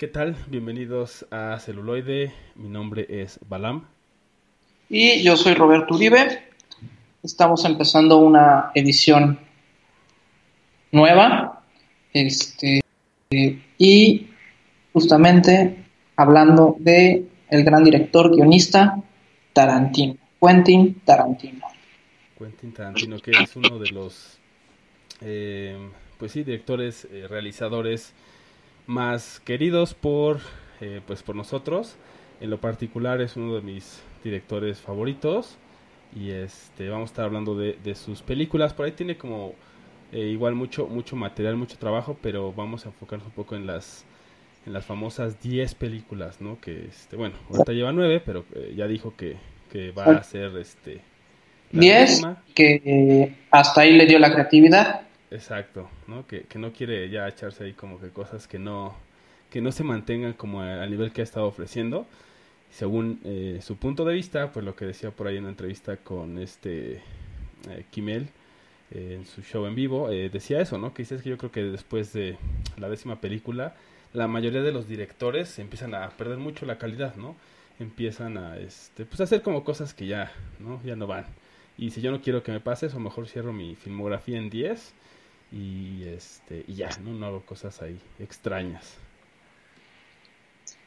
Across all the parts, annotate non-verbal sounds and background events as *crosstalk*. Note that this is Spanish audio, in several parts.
¿qué tal? Bienvenidos a Celuloide. Mi nombre es Balam. Y yo soy Roberto Uribe. Estamos empezando una edición nueva. Este, y justamente hablando de el gran director guionista Tarantino, Quentin Tarantino. Quentin Tarantino, que es uno de los, eh, pues sí, directores, eh, realizadores más queridos por, eh, pues por nosotros. En lo particular es uno de mis directores favoritos y este vamos a estar hablando de, de sus películas. Por ahí tiene como igual mucho mucho material, mucho trabajo, pero vamos a enfocarnos un poco en las en las famosas 10 películas, ¿no? Que, este, bueno, ahorita lleva 9, pero eh, ya dijo que, que va a ser, este... 10, que hasta ahí le dio la creatividad. Exacto, ¿no? Que, que no quiere ya echarse ahí como que cosas que no, que no se mantengan como al nivel que ha estado ofreciendo. Según eh, su punto de vista, pues lo que decía por ahí en una entrevista con este eh, Kimel, en su show en vivo, decía eso, ¿no? Que dice que yo creo que después de la décima película la mayoría de los directores empiezan a perder mucho la calidad, ¿no? Empiezan a, este, pues a hacer como cosas que ya, ¿no? Ya no van. Y si yo no quiero que me pase eso, mejor cierro mi filmografía en 10 y, este, y ya, ¿no? No hago cosas ahí extrañas.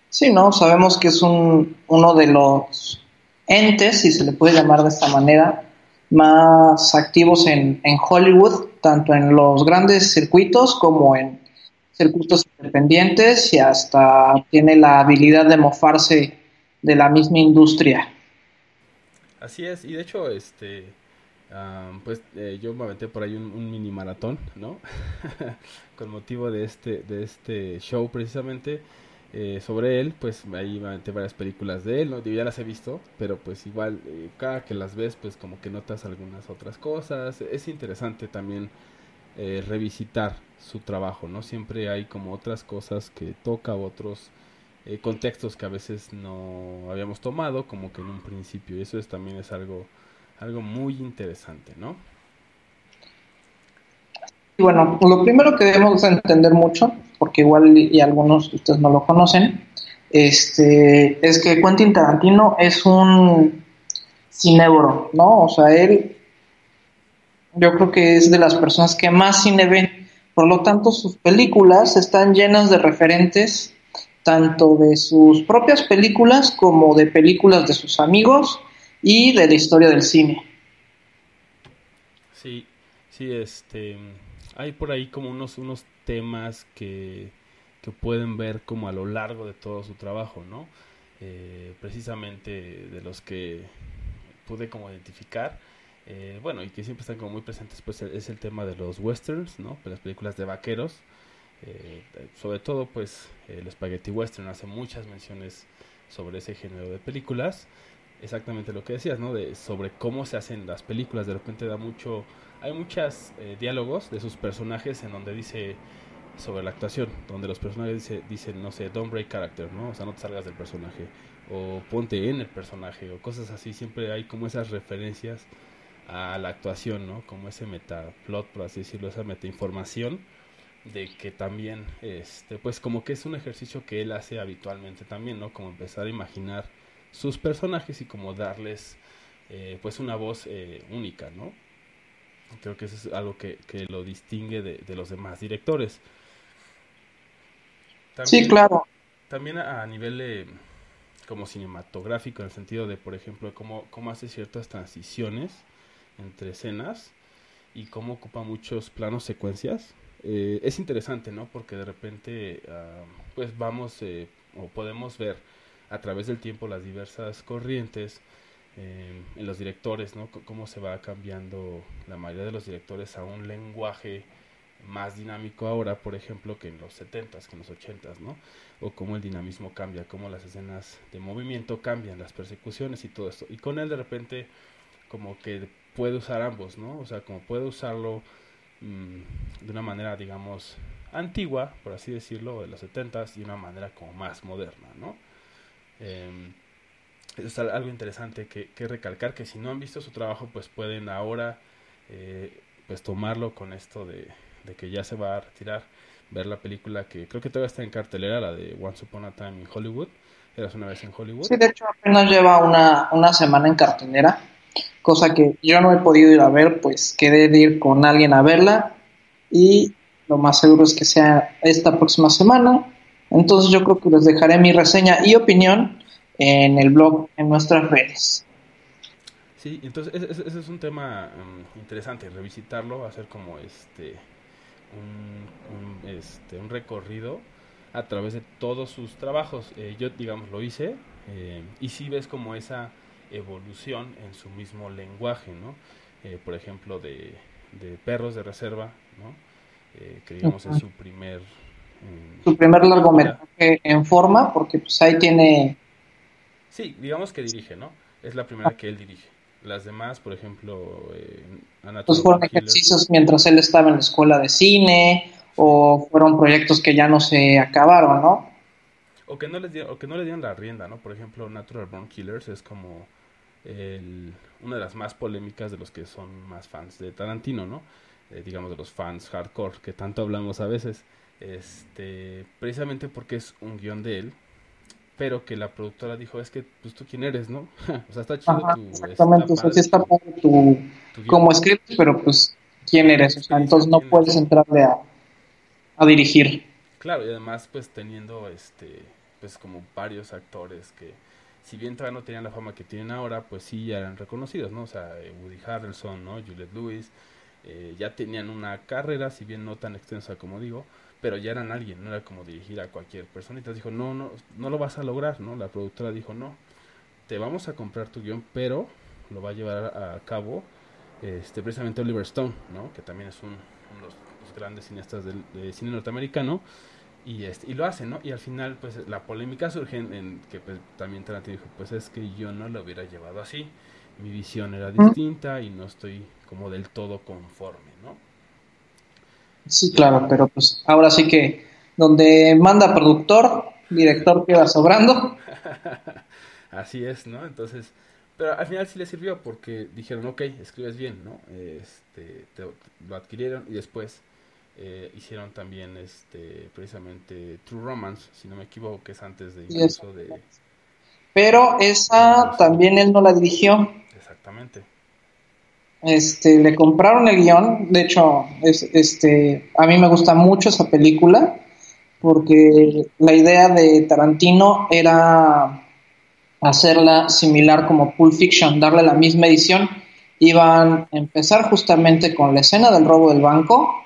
Sí, ¿no? Sabemos que es un, uno de los entes, si se le puede llamar de esta manera, más activos en, en Hollywood, tanto en los grandes circuitos como en circuitos independientes y hasta tiene la habilidad de mofarse de la misma industria. Así es, y de hecho, este, pues eh, yo me aventé por ahí un, mini maratón, ¿no? *laughs* Con motivo de este, de este show precisamente. Eh, sobre él, pues ahí me aventé varias películas de él, ¿no? ya las he visto, pero pues igual eh, cada que las ves, pues como que notas algunas otras cosas. Es interesante también revisitar su trabajo, ¿no? Siempre hay como otras cosas que toca, otros eh, contextos que a veces no habíamos tomado, como que en un principio, y eso es, también es algo, algo muy interesante, ¿no? Bueno, lo primero que debemos entender mucho, porque igual y algunos de ustedes no lo conocen, este, es que Quentin Tarantino es un cinebro, ¿no? O sea, él, yo creo que es de las personas que más cine ven por lo tanto, sus películas están llenas de referentes tanto de sus propias películas como de películas de sus amigos y de la historia del cine. Sí, sí, este, hay por ahí como unos, unos temas que, que pueden ver como a lo largo de todo su trabajo, ¿no? Eh, precisamente de los que pude como identificar eh, bueno, y que siempre están como muy presentes, pues es el tema de los westerns, ¿no? Las películas de vaqueros. Eh, sobre todo, pues el spaghetti western hace muchas menciones sobre ese género de películas. Exactamente lo que decías, ¿no? De, sobre cómo se hacen las películas. De repente da mucho... Hay muchos eh, diálogos de sus personajes en donde dice sobre la actuación, donde los personajes dice, dicen, no sé, don't break character, ¿no? O sea, no te salgas del personaje, o ponte en el personaje, o cosas así. Siempre hay como esas referencias a la actuación, ¿no? Como ese metaplot, por así decirlo, esa metainformación de que también, este, pues como que es un ejercicio que él hace habitualmente también, ¿no? Como empezar a imaginar sus personajes y como darles, eh, pues una voz eh, única, ¿no? Creo que eso es algo que, que lo distingue de, de, los demás directores. sí, claro. También a, nivel como cinematográfico, en el sentido de, por ejemplo, cómo, cómo hace ciertas transiciones entre escenas y cómo ocupa muchos planos secuencias. Eh, es interesante, ¿no? Porque de repente, ah, pues vamos eh, o podemos ver a través del tiempo las diversas corrientes eh, en los directores, ¿no? C cómo se va cambiando la mayoría de los directores a un lenguaje más dinámico ahora, por ejemplo, que en los 70s, que en los 80s, ¿no? O cómo el dinamismo cambia, cómo las escenas de movimiento cambian, las persecuciones y todo esto. Y con él de repente como que puede usar ambos, ¿no? O sea, como puede usarlo mmm, de una manera, digamos, antigua, por así decirlo, de los 70 y una manera como más moderna, ¿no? Eh, es algo interesante que, que, recalcar, que si no han visto su trabajo, pues pueden ahora, eh, pues tomarlo con esto de, de, que ya se va a retirar, ver la película que creo que todavía está en cartelera, la de Once Upon a Time in Hollywood. Eras una vez en Hollywood. Sí, de hecho apenas lleva una, una semana en cartelera, cosa que yo no he podido ir a ver, pues quedé de ir con alguien a verla y lo más seguro es que sea esta próxima semana. Entonces yo creo que les dejaré mi reseña y opinión en el blog, en nuestras redes. Sí, entonces ese, es un tema um, interesante, revisitarlo, hacer como este un, este, un recorrido a través de todos sus trabajos. Eh, yo, digamos, lo hice eh, y si ves como esa evolución en su mismo lenguaje, ¿no? Eh, por ejemplo, de, de, Perros de Reserva, ¿no? que digamos es su primer... su primer largometraje en forma, porque pues ahí tiene... Sí, digamos que dirige, ¿no? Es la primera que él dirige. Las demás, por ejemplo, eh, pues fueron ejercicios mientras él estaba en la escuela de cine o fueron proyectos que ya no se acabaron, ¿no? O que no les dieron, o que no le dieron la rienda, ¿no? Por ejemplo, Natural Born Killers es como el, una de las más polémicas de los que son más fans de Tarantino, ¿no? Eh, digamos de los fans hardcore que tanto hablamos a veces, este, precisamente porque es un guion de él pero que la productora dijo, es que, pues tú quién eres, ¿no? *laughs* o sea, está chido tu... Exactamente, o sea, está tu, como script, pero pues, ¿quién eres? O sea, entonces no puedes entrarle a, a dirigir. Claro, y además, pues teniendo, este, pues como varios actores que, si bien todavía no tenían la fama que tienen ahora, pues sí ya eran reconocidos, ¿no? O sea, eh, Woody Harrelson, ¿no? Juliette Lewis, eh, ya tenían una carrera, si bien no tan extensa como digo, pero ya eran alguien, no era como dirigir a cualquier persona. Entonces dijo, no, no, no lo vas a lograr, ¿no? La productora dijo, no, te vamos a comprar tu guion, pero lo va a llevar a cabo este, precisamente Oliver Stone, ¿no? Que también es uno de los, grandes cineastas del, cine norteamericano. Y, este, y lo hace, ¿no? Y al final, pues la polémica surge en, que pues, también Tarantino dijo, pues es que yo no lo hubiera llevado así. Mi visión era distinta y no estoy como del todo conforme, ¿no? Sí, claro, pero pues ahora sí que donde manda productor, director queda sobrando. *laughs* Así es, ¿no? Entonces, pero al final sí le sirvió porque dijeron, ok, escribes bien, ¿no? Este, lo adquirieron y después eh, hicieron también este precisamente True Romance, si no me equivoco, que es antes de incluso de... Pero esa también él no la dirigió. Exactamente. Este, le compraron el guion, de hecho, es, este, a mí me gusta mucho esa película, porque la idea de Tarantino era hacerla similar como Pulp Fiction, darle la misma edición. Iban a empezar justamente con la escena del robo del banco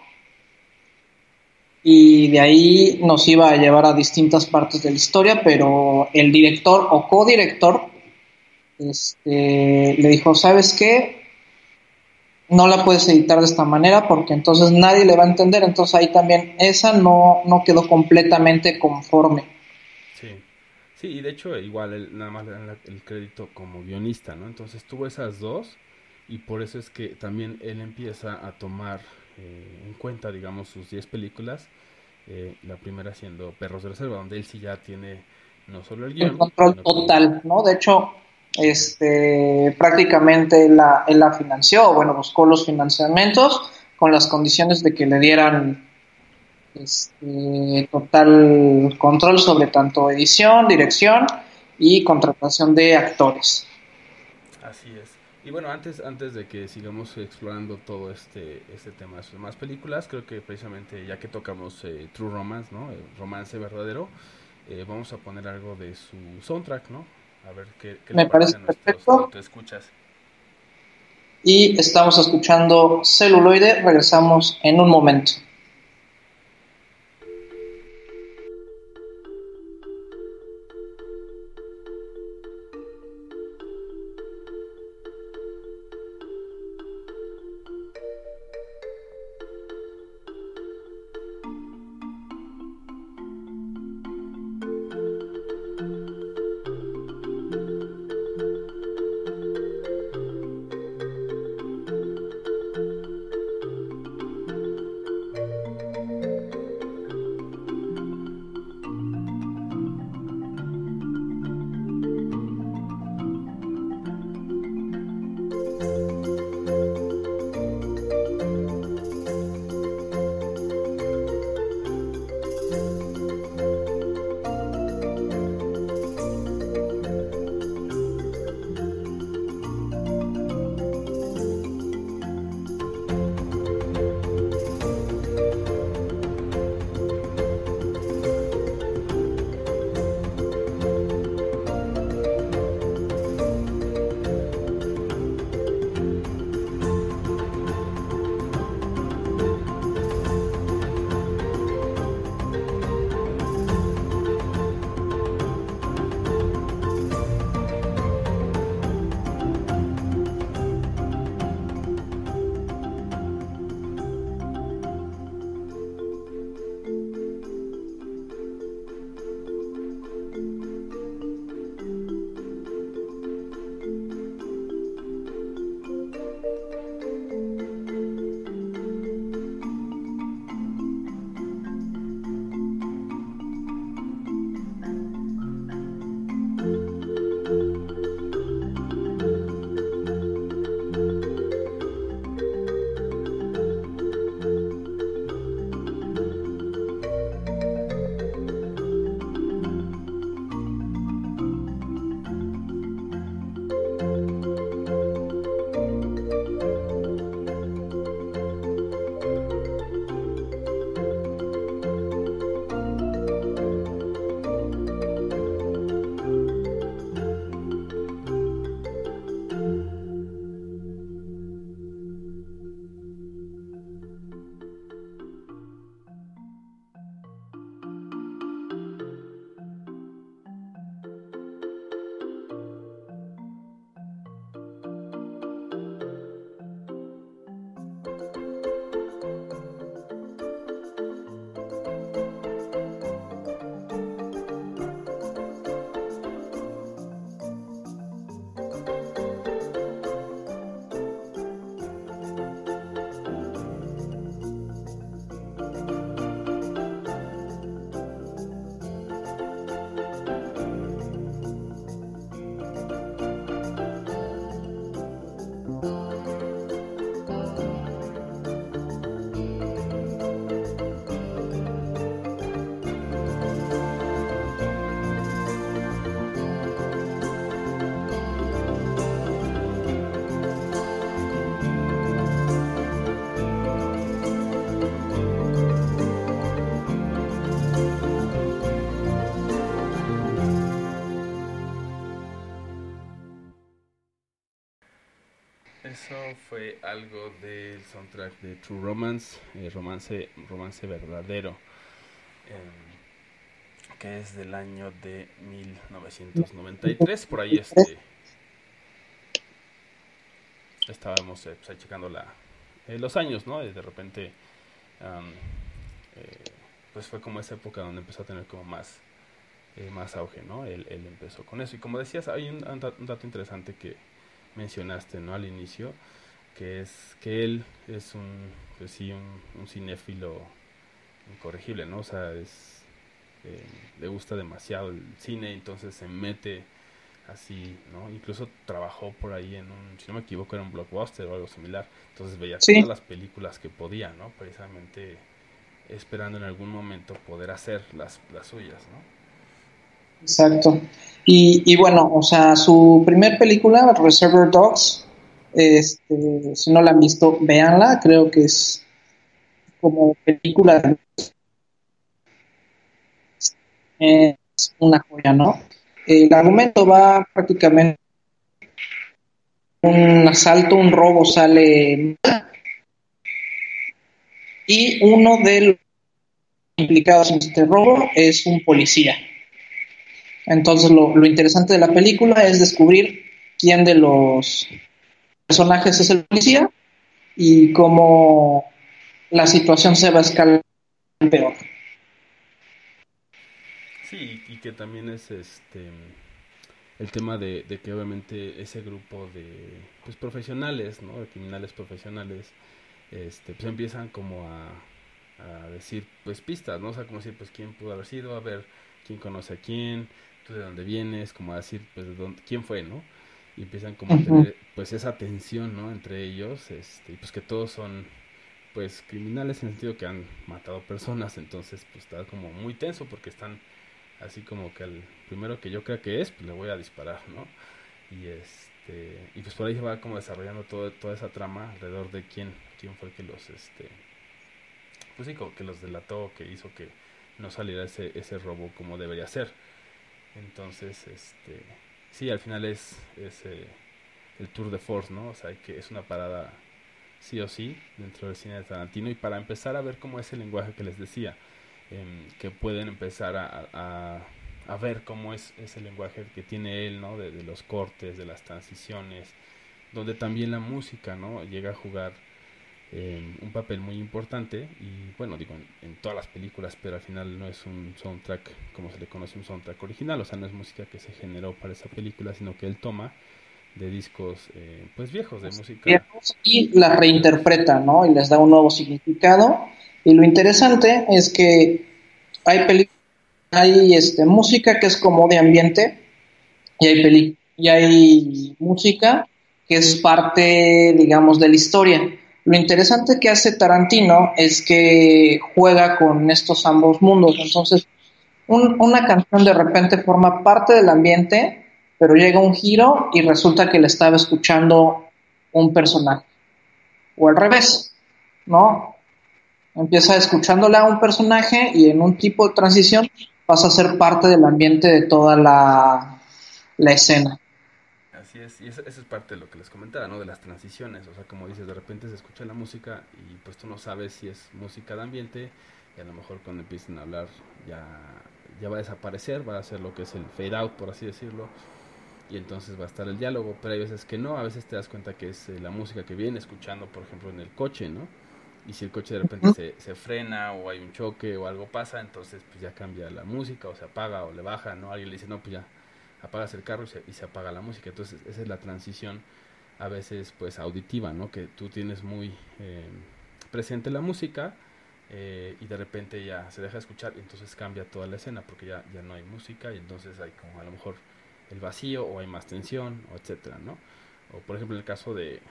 y de ahí nos iba a llevar a distintas partes de la historia, pero el director o codirector este, le dijo, ¿sabes qué? No la puedes editar de esta manera porque entonces nadie le va a entender. Entonces ahí también esa no, no quedó completamente conforme. Sí, sí, y de hecho igual nada más le dan el crédito como guionista, ¿no? Entonces tuvo esas dos y por eso es que también él empieza a tomar eh, en cuenta, digamos, sus 10 películas. Eh, la primera siendo Perros de Reserva, donde él sí ya tiene no solo el guion. El control total, ¿no? De hecho, este, prácticamente la, él financió, bueno, buscó los financiamientos con las condiciones de que le dieran este, total control sobre tanto edición, dirección y contratación de actores. Así es. Y bueno, antes, antes de que sigamos explorando todo este, este tema de más películas, creo que precisamente ya que tocamos eh, True Romance, ¿no? romance verdadero, eh, vamos a poner algo de su soundtrack, ¿no? A ver qué, Me parece perfecto. Te escuchas. Y estamos escuchando celuloide. Regresamos en un momento. Algo del soundtrack de True Romance, eh, romance, romance verdadero, em, que es del año de 1993. Por ahí este, estábamos eh, pues, checando la, eh, los años, ¿no? De repente, pues fue como esa época donde empezó a tener como más, más auge, ¿no? Él, él, empezó con eso. Y como decías, hay un dato interesante que mencionaste no al inicio que es que él es un pues sí un, cinéfilo incorregible no o sea es eh, le gusta demasiado el cine entonces se mete así no incluso trabajó por ahí en un si no me equivoco era un blockbuster o algo similar. Entonces veía todas las películas que podía no precisamente esperando en algún momento poder hacer las, las suyas no Exacto. Y, y bueno, o sea, su primer película, Reservoir Dogs, este, si no la han visto, véanla, creo que es como película es una joya, ¿no? El argumento va prácticamente un asalto, un robo sale y uno de los implicados en este robo es un policía. Entonces lo, lo interesante de la película es descubrir quién de los personajes es el policía y cómo la situación se va a escalar peor. Sí, y que también es este el tema de, que obviamente ese grupo de pues profesionales, ¿no? De criminales profesionales, este, pues empiezan como a, decir pues pistas, ¿no? O sea, como decir pues quién pudo haber sido, a ver quién conoce a quién, de dónde vienes, como a decir, pues, dónde, quién fue, ¿no? Y empiezan como a tener, pues, esa tensión, ¿no? Entre ellos, este, y pues que todos son, pues, criminales en el sentido que han matado personas, entonces, pues, está como muy tenso porque están así como que al primero que yo creo que es, pues, le voy a disparar, ¿no? Y este, y pues por ahí se va como desarrollando todo, toda esa trama alrededor de quién, quién fue el que los, este, pues sí, como que los delató, que hizo que no saliera ese, ese robo como debería ser. Entonces, este, sí, al final es, es eh, el tour de force, ¿no? O sea, que es una parada sí o sí dentro del cine de Tarantino y para empezar a ver cómo es el lenguaje que les decía, em, que pueden empezar a, a, ver cómo es ese lenguaje que tiene él, ¿no? De, de, los cortes, de las transiciones, donde también la música, ¿no? Llega a jugar un papel muy importante y bueno, digo, en, todas las películas, pero al final no es un soundtrack como se le conoce un soundtrack original, o sea, no es música que se generó para esa película, sino que él toma de discos eh, pues viejos de música y la reinterpreta, ¿no? Y les da un nuevo significado. Y lo interesante es que hay hay este música que es como de ambiente y hay y hay música que es parte, digamos, de la historia. Lo interesante que hace Tarantino es que juega con estos ambos mundos. Entonces, una canción de repente forma parte del ambiente, pero llega un giro y resulta que le estaba escuchando un personaje. O al revés, ¿no? Empieza escuchándola a un personaje y en un tipo de transición pasa a ser parte del ambiente de toda la, la escena y eso, es parte de lo que les comentaba, ¿no? De las transiciones, o sea, como dices, de repente se escucha la música y pues tú no sabes si es música de ambiente y a lo mejor cuando empiecen a hablar ya, ya va a desaparecer, va a ser lo que es el fade out, por así decirlo, y entonces va a estar el diálogo, pero hay veces que no, a veces te das cuenta que es eh, la música que viene escuchando, por ejemplo, en el coche, ¿no? Y si el coche de repente se, se, frena o hay un choque o algo pasa, entonces pues ya cambia la música o se apaga o le baja, ¿no? Alguien le dice, no, pues ya apagas el carro y se, apaga la música. Entonces esa es la transición a veces pues auditiva, ¿no? Que tú tienes muy eh, presente la música eh, y de repente ya se deja escuchar y entonces cambia toda la escena porque ya, ya no hay música y entonces hay como a lo mejor el vacío o hay más tensión o etcétera, ¿no? O por ejemplo en el caso de,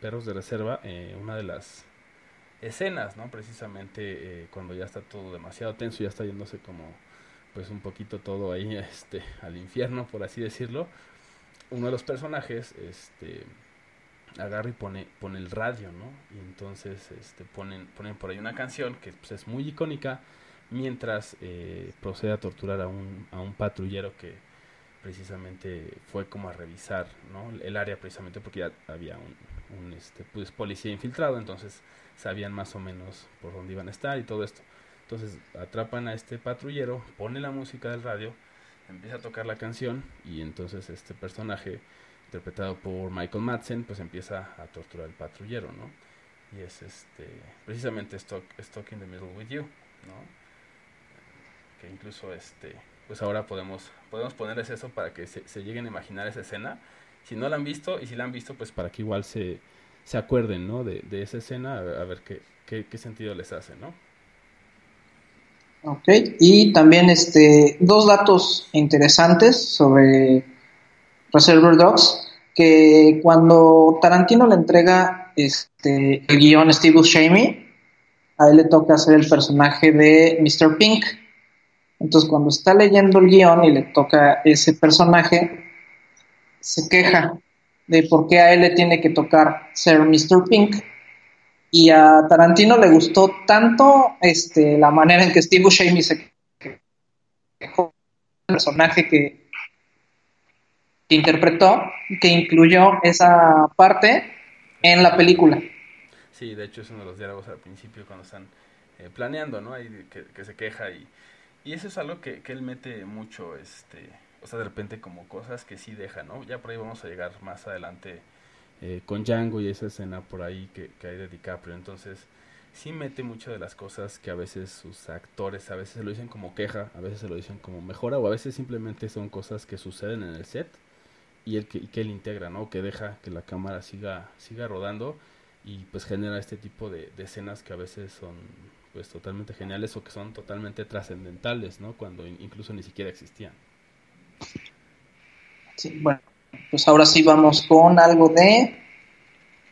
Perros de Reserva, eh, una de las escenas, ¿no? Precisamente cuando ya está todo demasiado tenso, ya está yéndose como pues un poquito todo ahí *laughs* este al infierno por así decirlo uno de los personajes este agarra y pone pone el radio no y entonces este ponen ponen por ahí una canción que pues, es muy icónica mientras eh, procede a torturar a un, a un patrullero que precisamente fue como a revisar ¿no? el área precisamente porque ya había un, este, pues, policía infiltrado, entonces sabían más o menos por dónde iban a estar y todo esto. Entonces atrapan a este patrullero, pone la música del radio, empieza a tocar la canción y entonces este personaje interpretado por Michael Madsen pues empieza a torturar al patrullero, ¿no? Y es este precisamente Stock, Stock in the Middle with You, ¿no? Que incluso este pues ahora podemos podemos ponerles eso para que se, lleguen a imaginar esa escena. Si no la han visto y si la han visto pues para que igual se, se acuerden, ¿no? De, de esa escena a ver qué, qué, qué sentido les hace, ¿no? Ok, y también este, dos datos interesantes sobre Reservoir Dogs, que cuando Tarantino le entrega este, el guion a Steve Buscemi, a él le toca hacer el personaje de Mr. Pink. Entonces cuando está leyendo el guion y le toca ese personaje, se queja de por qué a él le tiene que tocar ser Mr. Pink y a Tarantino le gustó tanto este, la manera en que Steve Buscemi se quejó el personaje que, que, interpretó, que incluyó esa parte en la película. Sí, de hecho es uno de los diálogos al principio cuando están eh, planeando, ¿no? Ahí que, que, se queja y, y eso es algo que, que él mete mucho, este, o sea, de repente como cosas que sí deja, ¿no? Ya por ahí vamos a llegar más adelante eh, con Django y esa escena por ahí que, que, hay de DiCaprio. Entonces, sí mete mucho de las cosas que a veces sus actores, a veces se lo dicen como queja, a veces se lo dicen como mejora, o a veces simplemente son cosas que suceden en el set y el que, y que él integra, ¿no? Que deja que la cámara siga, siga rodando y pues genera este tipo de, de escenas que a veces son pues totalmente geniales o que son totalmente trascendentales, ¿no? Cuando in, incluso ni siquiera existían. Sí, bueno, pues ahora sí vamos con algo de...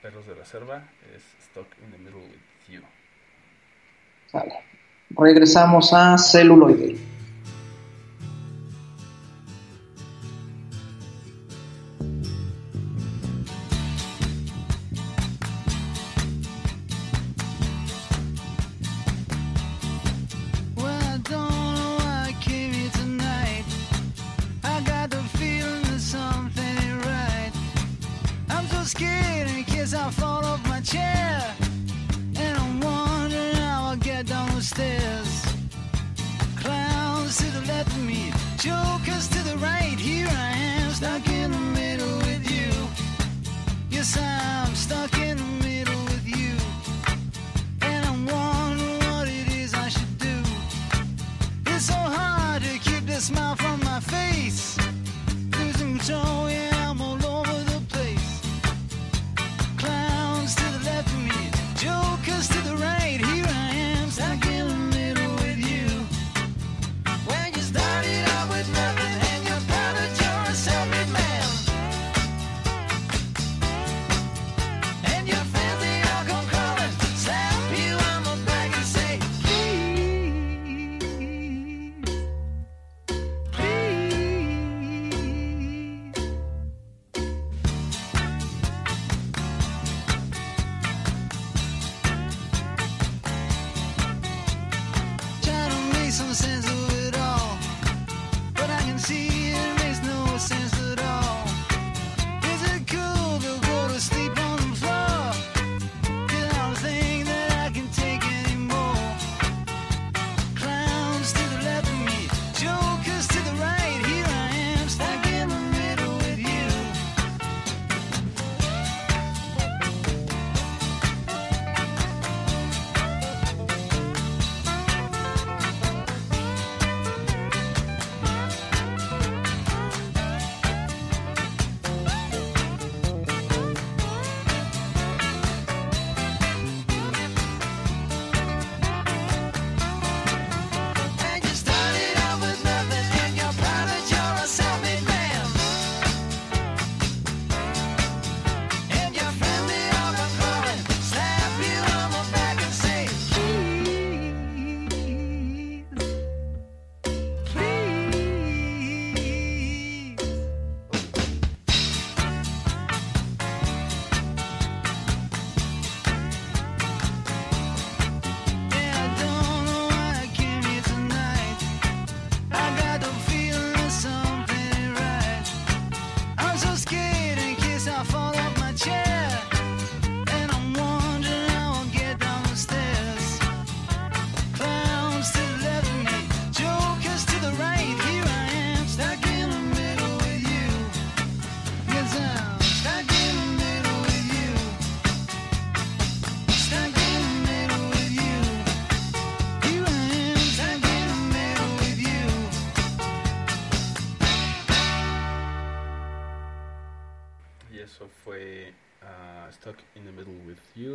Perros de reserva es Stock in the Middle with You. Vale. Regresamos a celuloide.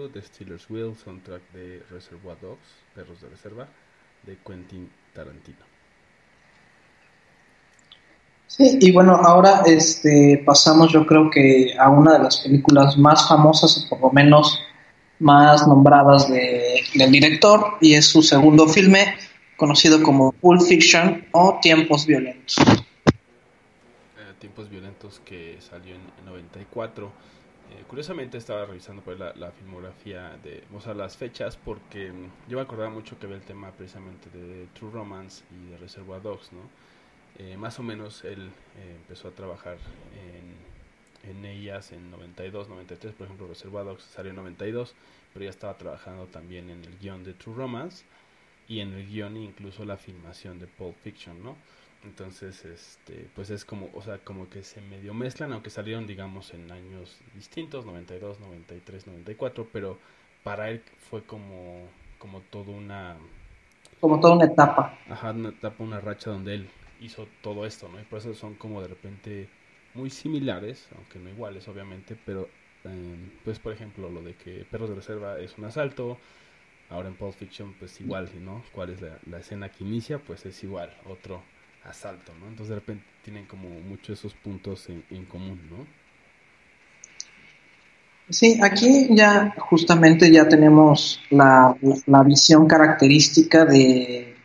You, The Steelers Will, soundtrack de Reservoir Dogs, Perros de Reserva, de Quentin Tarantino. Sí, y bueno, ahora este, pasamos yo creo que a una de las películas más famosas, o por lo menos más nombradas de, del director, y es su segundo filme, conocido como Pulp Fiction o Tiempos Violentos. Eh, tiempos Violentos que salió en, 94. Eh, curiosamente estaba revisando pues, la, filmografía de, o sea, las fechas, porque mm, yo me acordaba mucho que ve el tema precisamente de True Romance y de Reservoir Dogs, ¿no? Eh, más o menos él eh, empezó a trabajar en, en, ellas en 92, 93, por ejemplo, Reservoir Dogs salió en 92, pero ya estaba trabajando también en el guion de True Romance y en el guion incluso la filmación de Pulp Fiction, ¿no? Entonces, este, pues es como, o sea, como que se medio mezclan, aunque salieron, digamos, en años distintos, 92, 93, 94, pero para él fue como, como toda una... Como toda una etapa. Ajá, una etapa, una racha donde él hizo todo esto, ¿no? Y por eso son como de repente muy similares, aunque no iguales, obviamente, pero, em, pues, por ejemplo, lo de que Perros de Reserva es un asalto, ahora en Pulp Fiction, pues igual, ¿no? ¿Cuál es la, escena que inicia? Pues es igual, otro asalto, ¿no? Entonces de repente tienen como muchos esos puntos en, común, ¿no? Sí, aquí ya justamente ya tenemos la, la visión característica de,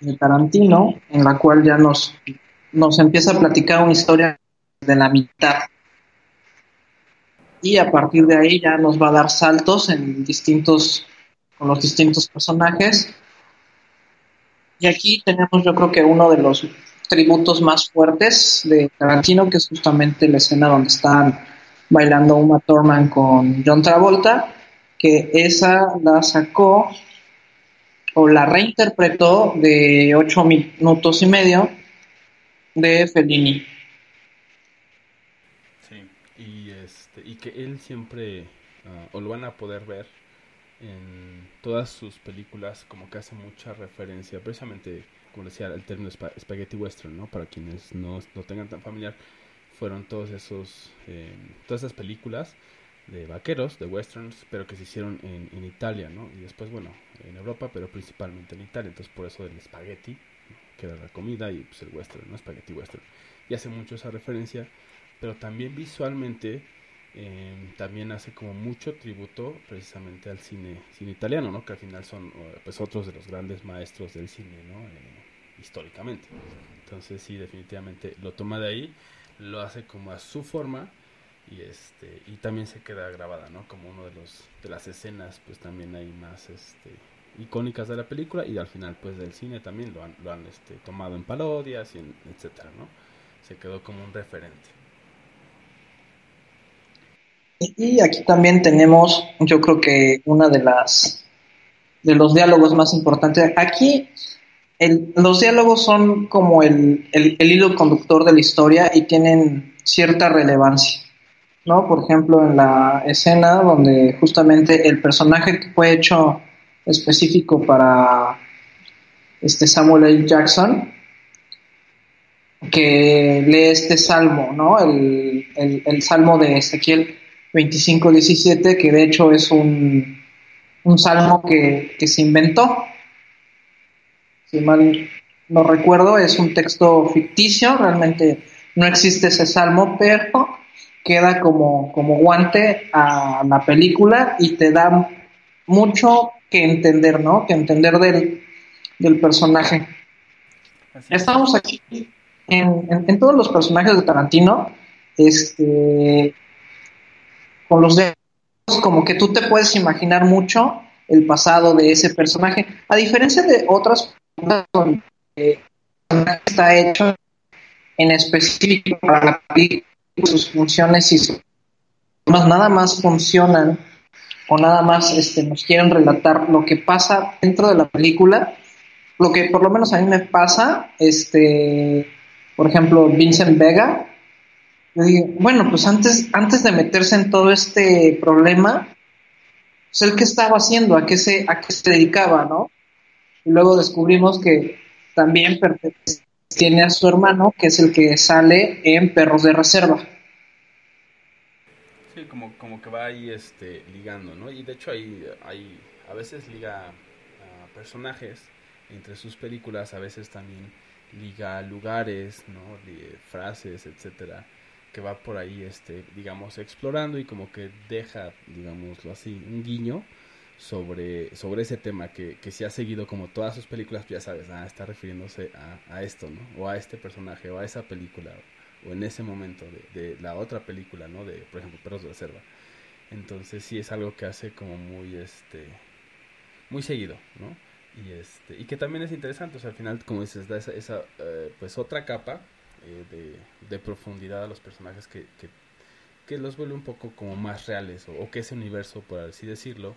de Tarantino, en la cual ya nos, nos empieza a platicar una historia de la mitad. Y a partir de ahí ya nos va a dar saltos en distintos, con los distintos personajes. Y aquí tenemos yo creo que uno de los tributos más fuertes de Tarantino, que es justamente la escena donde están bailando Uma Thurman con John Travolta, que esa la sacó o la reinterpretó de ocho minutos y medio de Fellini. Sí, y, este, y que él siempre, ah, o lo van a poder ver en todas sus películas, como que hace mucha referencia, precisamente, como decía, el término spaghetti western, ¿no? Para quienes no, no tengan tan familiar, fueron todos esos, eh, todas esas películas de vaqueros, de westerns, pero que se hicieron en, en, Italia, ¿no? Y después, bueno, en Europa, pero principalmente en Italia. Entonces, por eso el spaghetti, que era la comida, y pues el western, ¿no? Spaghetti western. Y hace mucho esa referencia, pero también visualmente, eh, también hace como mucho tributo precisamente al cine, cine italiano, ¿no? Que al final son, pues, otros de los grandes maestros del cine, ¿no? Eh, históricamente. Entonces, sí, definitivamente lo toma de ahí, lo hace como a su forma y este y también se queda grabada no como uno de los de las escenas pues también hay más este icónicas de la película y al final pues del cine también lo han, lo han este, tomado en parodias y etcétera no se quedó como un referente y aquí también tenemos yo creo que una de las de los diálogos más importantes aquí el, los diálogos son como el, el, el hilo conductor de la historia y tienen cierta relevancia ¿no? Por ejemplo, en la escena donde justamente el personaje que fue hecho específico para este Samuel L. Jackson, que lee este salmo, ¿no? El, salmo de Ezequiel 25-17, que de hecho es un, un salmo que, que se inventó. Si mal no recuerdo, es un texto ficticio, realmente no existe ese salmo, pero queda como, como guante a la película y te da mucho que entender, ¿no? Que entender del, del personaje. Estamos aquí en, en, todos los personajes de Tarantino, este, con los dedos, como que tú te puedes imaginar mucho el pasado de ese personaje, a diferencia de otras donde está hecho en específico para la película sus funciones y sus nada más funcionan o nada más este, nos quieren relatar lo que pasa dentro de la película, lo que por lo menos a mí me pasa, este, por ejemplo, Vincent Vega, bueno, pues antes, antes de meterse en todo este problema, pues él qué estaba haciendo, a qué se, a qué se dedicaba, ¿no? Y luego descubrimos que también tiene a su hermano, que es el que sale en Perros de Reserva. como, como que va ahí este, ligando, ¿no? Y de hecho hay, hay, a veces liga a personajes entre sus películas, a veces también liga lugares, ¿no? frases, etcétera, que va por ahí, este, digamos, explorando y como que deja, digámoslo así, un guiño sobre, sobre ese tema que, que si ha seguido como todas sus películas, ya sabes, ah, está refiriéndose a, a esto, ¿no? O a este personaje, o a esa película, o en ese momento de, de la otra película, ¿no? De, por ejemplo, Perros de la Selva. Entonces sí es algo que hace como muy, este, muy seguido, ¿no? Y, este, y que también es interesante, o sea, al final, como dices, da esa, esa eh, pues otra capa eh, de, profundidad a los personajes que, que, los vuelve un poco como más reales, o, que ese universo, por así decirlo,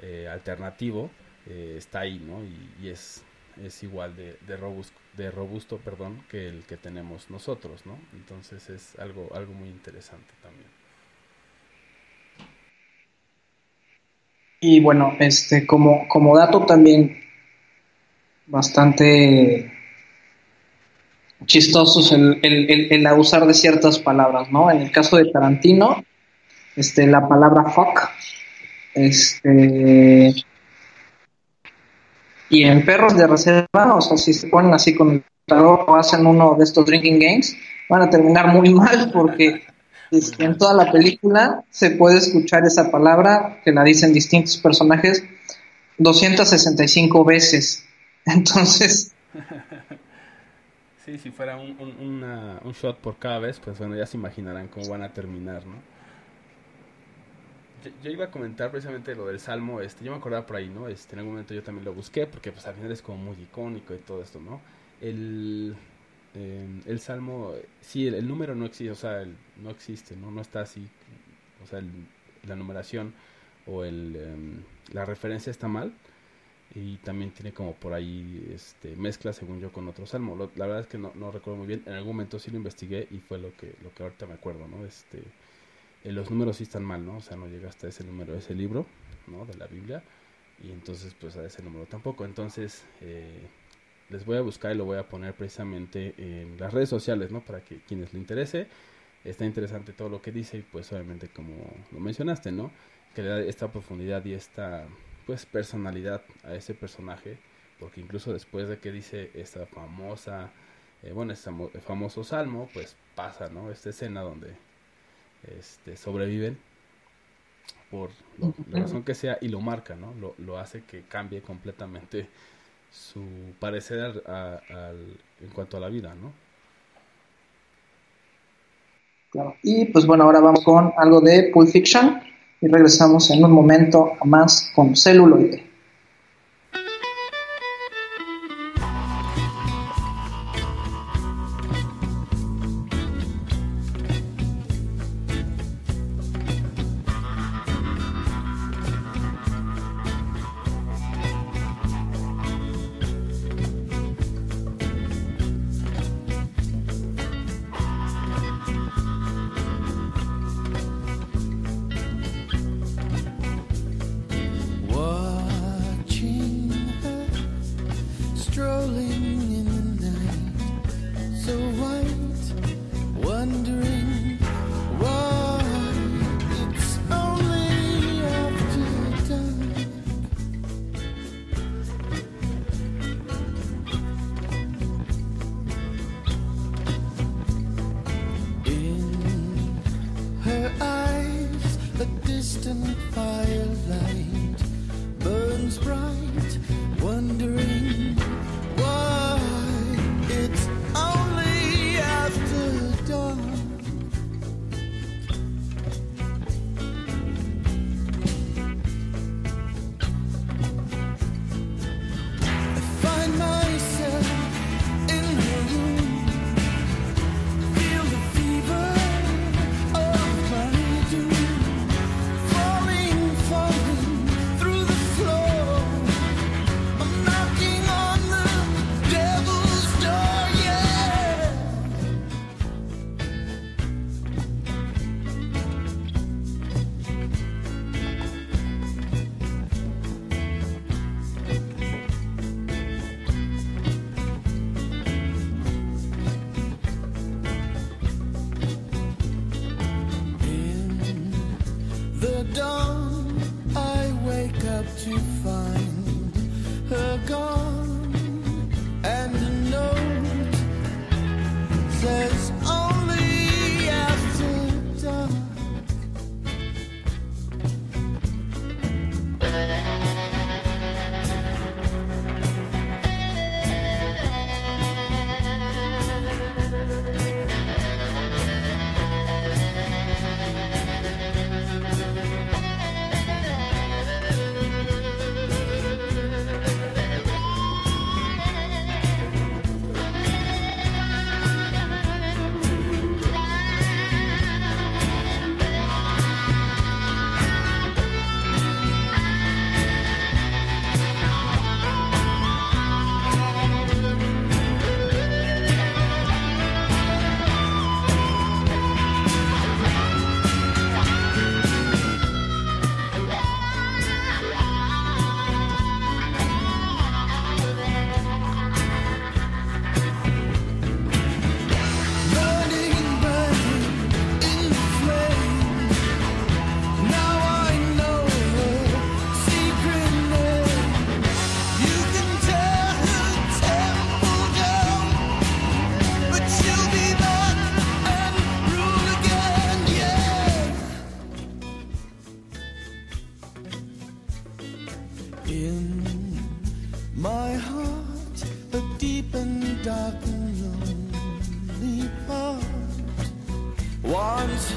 eh, alternativo eh, está ahí, ¿no? Y, y, es, es igual de, de, robusto, de robusto perdón, que el que tenemos nosotros, ¿no? Entonces es algo, algo muy interesante también. Y bueno, este, como, como dato también bastante chistosos el, el, el, el, de ciertas palabras, ¿no? En el caso de Tarantino, este, la palabra fuck este. Y en perros de reserva, o sea, si se ponen así con el o hacen uno de estos drinking games, van a terminar muy *laughs* mal porque es que en toda la película se puede escuchar esa palabra que la dicen distintos personajes 265 veces. *laughs* Entonces. Sí, si fuera un, un, shot por cada vez, pues bueno, ya se imaginarán cómo van a terminar, ¿no? yo, iba a comentar precisamente lo del salmo, este, yo me acordaba por ahí, ¿no? Este, en algún momento yo también lo busqué, porque pues al final es como muy icónico y todo esto, ¿no? El, eh, el salmo, sí, el, el, número no existe, o sea, el, no existe, ¿no? No está así, o sea, la numeración o el, eh, la referencia está mal y también tiene como por ahí este, mezcla según yo con otro salmo. La verdad es que no, no recuerdo muy bien, en algún momento sí lo investigué y fue lo que, lo que ahorita me acuerdo, ¿no? Este eh, los números sí están mal, ¿no? O sea, no llega hasta ese número, ese libro, ¿no? De la Biblia. Y entonces, pues a ese número tampoco. Entonces, eh, les voy a buscar y lo voy a poner precisamente en las redes sociales, ¿no? Para que quienes le interese, está interesante todo lo que dice y pues obviamente como lo mencionaste, ¿no? Que le da esta profundidad y esta, pues, personalidad a ese personaje. Porque incluso después de que dice esta famosa, eh, bueno, este famoso salmo, pues pasa, ¿no? Esta escena donde este, sobreviven por lo, la razón que sea y lo marca, ¿no? Lo, lo hace que cambie completamente su parecer a, a, en cuanto a la vida, ¿no? Claro. Y pues bueno, ahora vamos con algo de Pulp Fiction y regresamos en un momento más con celuloide.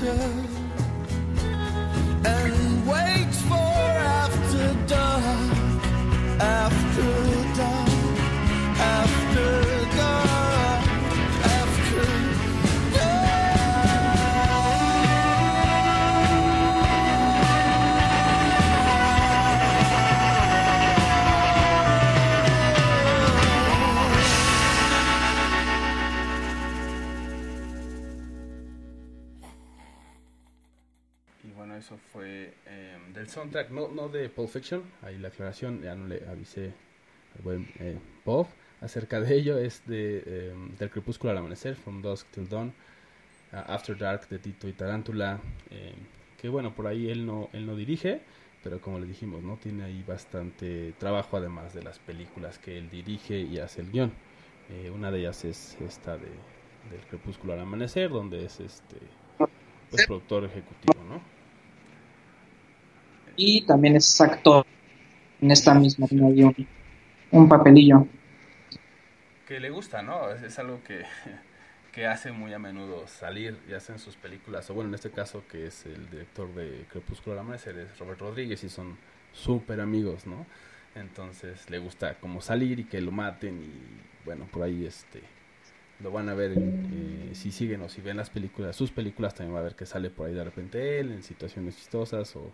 人。Soundtrack, no, no de Pulp Fiction, ahí la aclaración, ya no le avisé al buen eh, Bob acerca de ello, es de em, Del Crepúsculo al Amanecer, From Dusk Till Dawn, After Dark de Tito y Tarántula, em, que bueno, por ahí él no, él no dirige, pero como le dijimos, no tiene ahí bastante trabajo además de las películas que él dirige y hace el guion. Eh, una de ellas es esta de del Crepúsculo al Amanecer, donde es este pues, productor ejecutivo. Y también es actor en esta misma, tiene un, papelillo. Que le gusta, ¿no? Es, algo que, *laughs* que, hace muy a menudo salir y hacen sus películas, o bueno, en este caso que es el director de Crepúsculo al Amanecer, es Robert Rodríguez y son súper amigos, ¿no? Entonces le gusta como salir y que lo maten y bueno, por ahí este lo van a ver eh, si siguen o si ven las películas, sus películas también va a ver que sale por ahí de repente él en situaciones chistosas o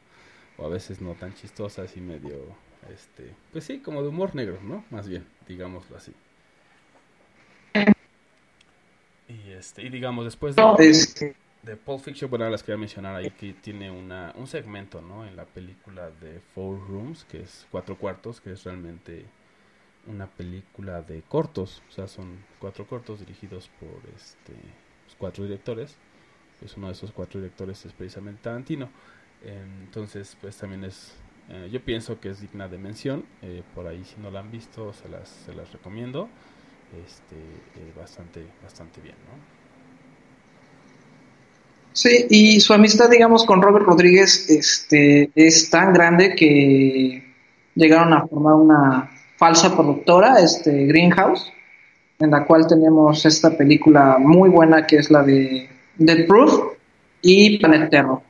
o a veces no tan chistosas y medio, este, pues sí, como de humor negro, ¿no? Más bien, digámoslo así. Y este, y digamos, después de, de Pulp Fiction, bueno, las quería mencionar ahí que tiene una, un segmento, ¿no? En la película de Four Rooms, que es Cuatro Cuartos, que es realmente una película de cortos, o sea, son cuatro cortos dirigidos por este pues, cuatro directores. Pues uno de esos cuatro directores es precisamente Tarantino. Entonces, pues también es, eh, yo pienso que es digna de mención. Eh, por ahí, si no la han visto, se las, se las recomiendo. Este, eh, bastante, bastante bien, ¿no? Sí, y su amistad, digamos, con Robert Rodríguez este, es tan grande que llegaron a formar una falsa productora, este, Greenhouse, en la cual tenemos esta película muy buena que es la de Dead Proof y Planet Terror.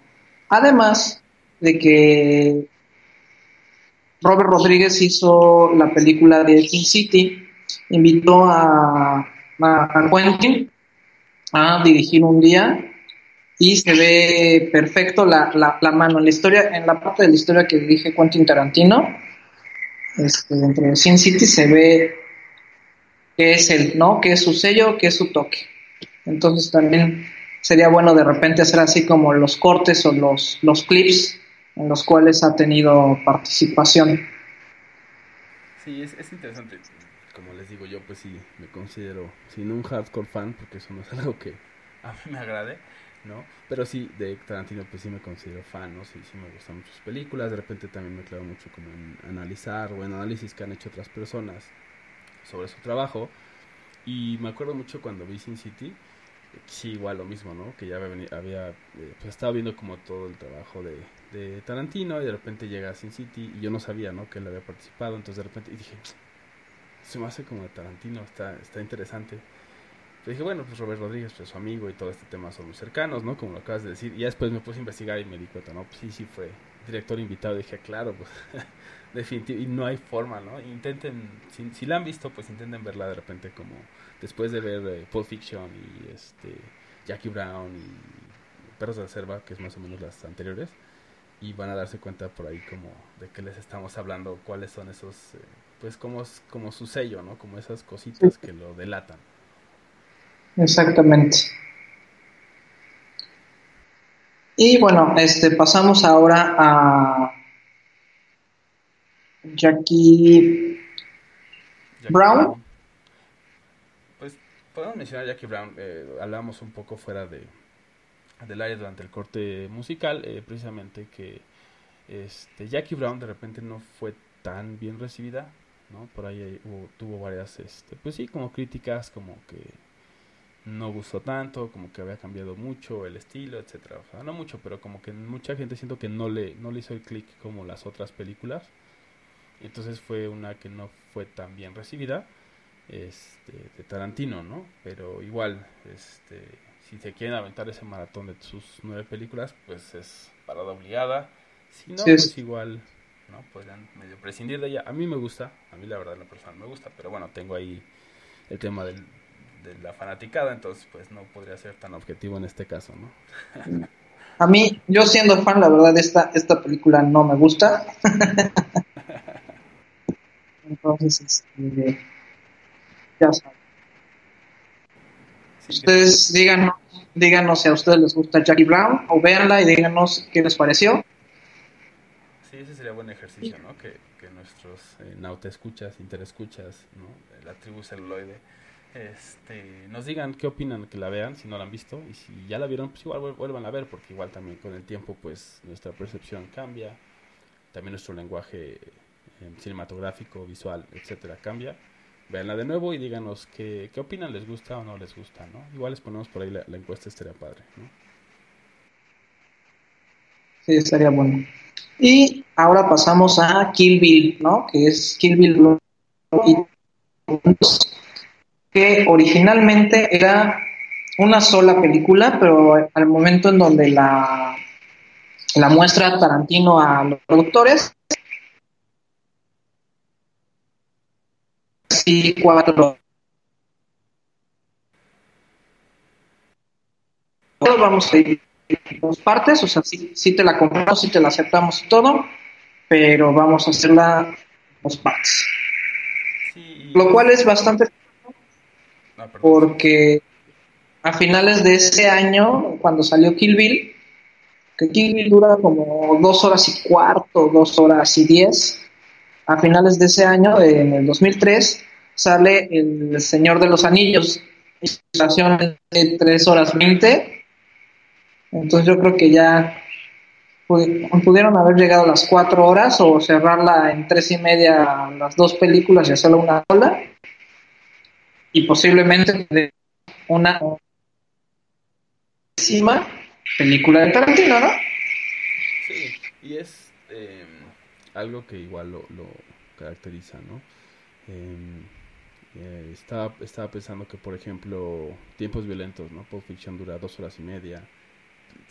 Además de que Robert Rodríguez hizo la película de Sin City, invitó a, Quentin a dirigir un día y se ve perfecto la, la, mano en la historia, en la parte de la historia que dirige Quentin Tarantino, este, dentro de Sin City se ve que es él, ¿no? Que es su sello, que es su toque. Entonces también sería bueno de repente hacer así como los cortes o los, los clips en los cuales ha tenido participación. Sí, es, es interesante. Como les digo, yo pues sí me considero, sin un hardcore fan, porque eso no es *laughs* algo que a mí me agrade, ¿no? Pero sí, de Tarantino pues sí me considero fan, ¿no? Sí, sí me gustan muchas películas, de repente también me clavo mucho como en analizar o en análisis que han hecho otras personas sobre su trabajo. Y me acuerdo mucho cuando vi Sin City, sí, igual lo mismo, ¿no? Que ya había, eh, pues estaba viendo como todo el trabajo de, Tarantino y de repente llega a Sin City y yo no sabía, ¿no? Que él había participado, entonces de repente dije, se me hace como de Tarantino, está, está interesante. Pero dije, bueno, pues Robert Rodríguez, pues su amigo y todo este tema son muy cercanos, ¿no? Como lo acabas de decir. Y después me puse a investigar y me di cuenta, ¿no? Pues sí, sí fue director invitado. dije, claro, pues *laughs* definitivamente, y no hay forma, ¿no? Intenten, si la han visto, pues intenten verla de repente como después de ver eh, Pulp Fiction y este Jackie Brown y Perros de la Selva, que es más o menos las anteriores, y van a darse cuenta por ahí como de qué les estamos hablando, cuáles son esos, eh, pues como, como su sello, ¿no? Como esas cositas que lo delatan. Exactamente. Y bueno, este pasamos ahora a Jackie, Brown podemos mencionar Jackie Brown, eh, hablamos un poco fuera de del área durante el corte musical, eh, precisamente que este, Jackie Brown de repente no fue tan bien recibida, ¿no? Por ahí tuvo varias, este, pues sí, como críticas, como que no gustó tanto, como que había cambiado mucho el estilo, etcétera. O sea, no mucho, pero como que mucha gente siento que no le, no le hizo el click como las otras películas. Entonces fue una que no fue tan bien recibida. Este, de Tarantino, ¿no? Pero igual, este, si se quieren aventar ese maratón de sus nueve películas, pues es parada obligada. Si no, pues igual, ¿no? Podrían medio prescindir de ella. A mí me gusta, a mí la verdad la persona me gusta, pero bueno, tengo ahí el tema del, de la fanaticada, entonces pues no podría ser tan objetivo en este caso, ¿no? A mí, yo siendo fan, la verdad, esta, esta película no me gusta. *laughs* entonces, este, ya saben. Ustedes díganos, díganos si a ustedes les gusta Jackie Brown o véanla y díganos qué les pareció. Sí, ese sería buen ejercicio, ¿no? Que, que nuestros eh, nauta-escuchas, interescuchas, ¿no? La tribu celuloide, este, nos digan qué opinan, que la vean, si no la han visto. Y si ya la vieron, pues igual vuelvan a ver, porque igual también con el tiempo, pues nuestra percepción cambia. También nuestro lenguaje eh, cinematográfico, visual, etcétera, cambia veanla de nuevo y díganos qué, qué opinan, les gusta o no les gusta, ¿no? Igual les ponemos por ahí la, encuesta, estaría padre, ¿no? Sí, estaría bueno. Y ahora pasamos a Kill Bill, ¿no? Que es Kill Bill que originalmente era una sola película, pero al momento en donde la, la muestra Tarantino a los productores, y cuatro. Vamos a ir dos partes, o sea, si te la compramos, si te la aceptamos y todo, pero vamos a hacerla dos partes. Lo cual es bastante ah, porque a finales de ese año, cuando salió Kill Bill, que Kill Bill dura como dos horas y cuarto, dos horas y diez, a finales de ese año, en el 2003, sale El Señor de los Anillos, duración de 3 horas 20. Entonces yo creo que ya pudieron haber llegado a las 4 horas o cerrarla en 3 y media las dos películas y hacerla una sola. Y posiblemente una película de Tarantino, ¿no? Sí, y es eh, algo que igual lo, lo caracteriza, ¿no? Eh, eh, estaba, estaba pensando que, por ejemplo, Tiempos Violentos, ¿no? Pulp Fiction dura dos horas y media.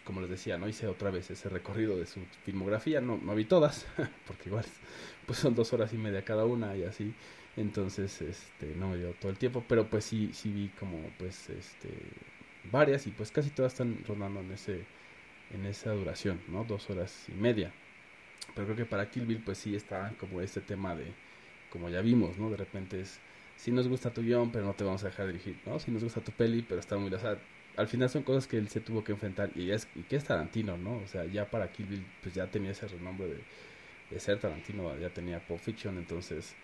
Como les decía, no hice otra vez ese recorrido de su filmografía, no, no vi todas, *laughs* porque igual pues son dos horas y media cada una y así. Entonces, este, no me dio todo el tiempo, pero pues sí, sí vi como, pues, este, varias y pues casi todas están rondando en ese, en esa duración, ¿no? Dos horas y media. Pero creo que para Kill Bill, pues sí está como este tema de, como ya vimos, ¿no? De repente es si nos gusta tu guion, pero no te vamos a dejar dirigir, ¿no? Si nos gusta tu peli, pero está muy... O sea, al final son cosas que él se tuvo que enfrentar y es y que es Tarantino, ¿no? O sea, ya para Kill Bill pues ya tenía ese renombre de, de ser Tarantino, ya tenía Pulp Fiction, entonces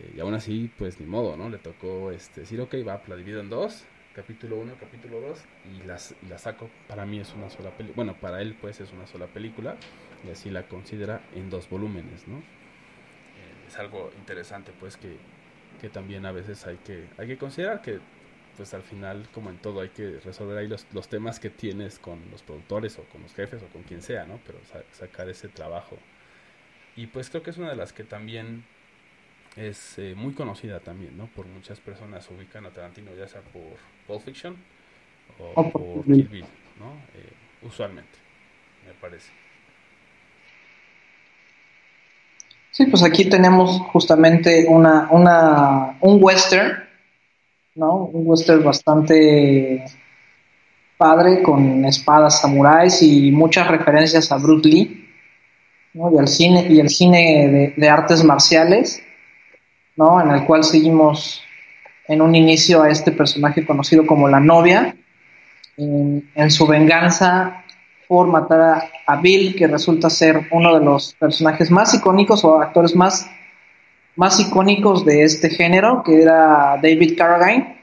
eh, y aún así pues ni modo, ¿no? Le tocó este decir, ok, va, la divido en dos, capítulo 1, capítulo 2 y las y la saco, para mí es una sola película, bueno, para él pues es una sola película y así la considera en dos volúmenes, ¿no? Eh, es algo interesante pues que que también a veces hay que, hay que considerar que pues al final, como en todo, hay que resolver ahí los, los temas que tienes con los productores o con los jefes o con quien sea, ¿no? Pero sacar ese trabajo. Y pues creo que es una de las que también es eh, muy conocida también, ¿no? Por muchas personas ubican a Tarantino ya sea por Pulp Fiction o, por Kill Bill, ¿no? Eh, usualmente, me parece. Sí, pues aquí tenemos justamente una, una, un western, ¿no? Un western bastante padre con espadas samuráis y muchas referencias a Bruce Lee, ¿no? Y al cine, y el cine de, artes marciales, ¿no? En el cual seguimos en un inicio a este personaje conocido como la novia, en, en su venganza por matar a, Bill, que resulta ser uno de los personajes más icónicos o actores más, más icónicos de este género, que era David Carradine.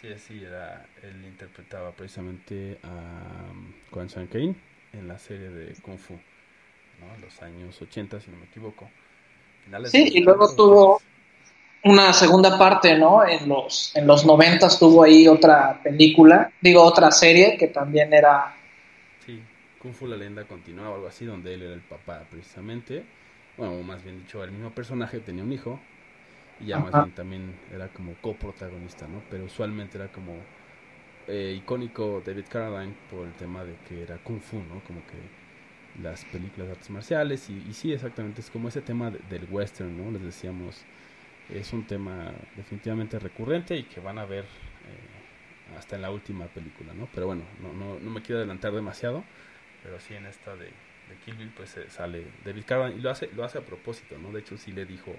Sí, sí, era, él interpretaba precisamente a um, Quan Kane en la serie de Kung Fu, ¿no? En los años 80, si no me equivoco. sí, y luego tuvo una segunda parte, ¿no? En los, en los 90 tuvo ahí otra película, digo otra serie que también era... Sí, Kung Fu la leyenda continúa o algo así, donde él era el papá precisamente. Bueno, más bien dicho, el mismo personaje tenía un hijo y ya más bien también era como coprotagonista, ¿no? Pero usualmente era como eh, icónico David Carradine por el tema de que era kung fu, ¿no? Como que las películas de artes marciales y, sí, exactamente, es como ese tema del western, ¿no? Les decíamos, es un tema definitivamente recurrente y que van a ver eh, hasta en la última película, ¿no? Pero bueno, no, no, no me quiero adelantar demasiado, pero sí en esta de, de Kill Bill pues eh, sale David Carradine y lo hace, lo hace a propósito, ¿no? De hecho sí le dijo,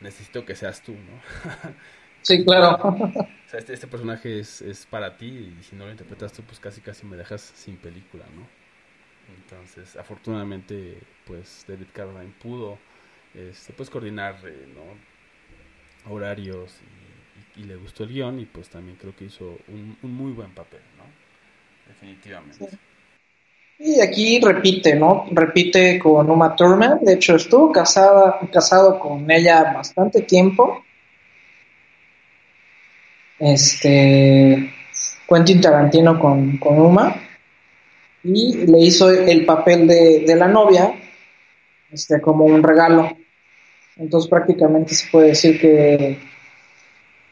necesito que seas tú, ¿no? *laughs* Sí, claro. *laughs* O sea, este, este personaje es, es, para ti y si no lo interpretas tú, pues casi casi me dejas sin película, ¿no? Entonces, afortunadamente, pues David Carradine pudo este, pues, coordinar eh, ¿no? Horarios y, le gustó el guion y pues también creo que hizo un, un muy buen papel, ¿no? Definitivamente. Y aquí repite, ¿no? Repite con Uma Thurman. De hecho, estuvo casada, casado con ella bastante tiempo este Quentin Tarantino con, con Uma y le hizo el papel de, la novia este, como un regalo. Entonces prácticamente se puede decir que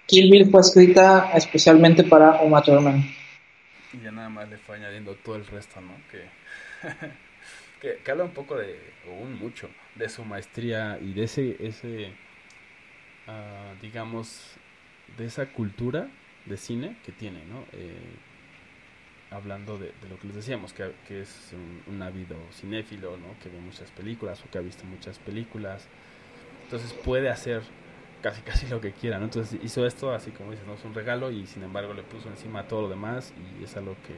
Kill Bill fue escrita especialmente para Uma Thurman. Y ya nada más le fue añadiendo todo el resto, ¿no? Que, *laughs* que, habla un poco de, o un mucho, de su maestría y de ese, ese uh, digamos, de esa cultura de cine que tiene, ¿no? Eh, hablando de, lo que les decíamos, que, es un, un, ávido cinéfilo, ¿no? Que ve muchas películas o que ha visto muchas películas. Entonces puede hacer casi casi lo que quiera, ¿no? Entonces hizo esto así como dices, ¿no? Es un regalo y sin embargo le puso encima todo lo demás y es algo que,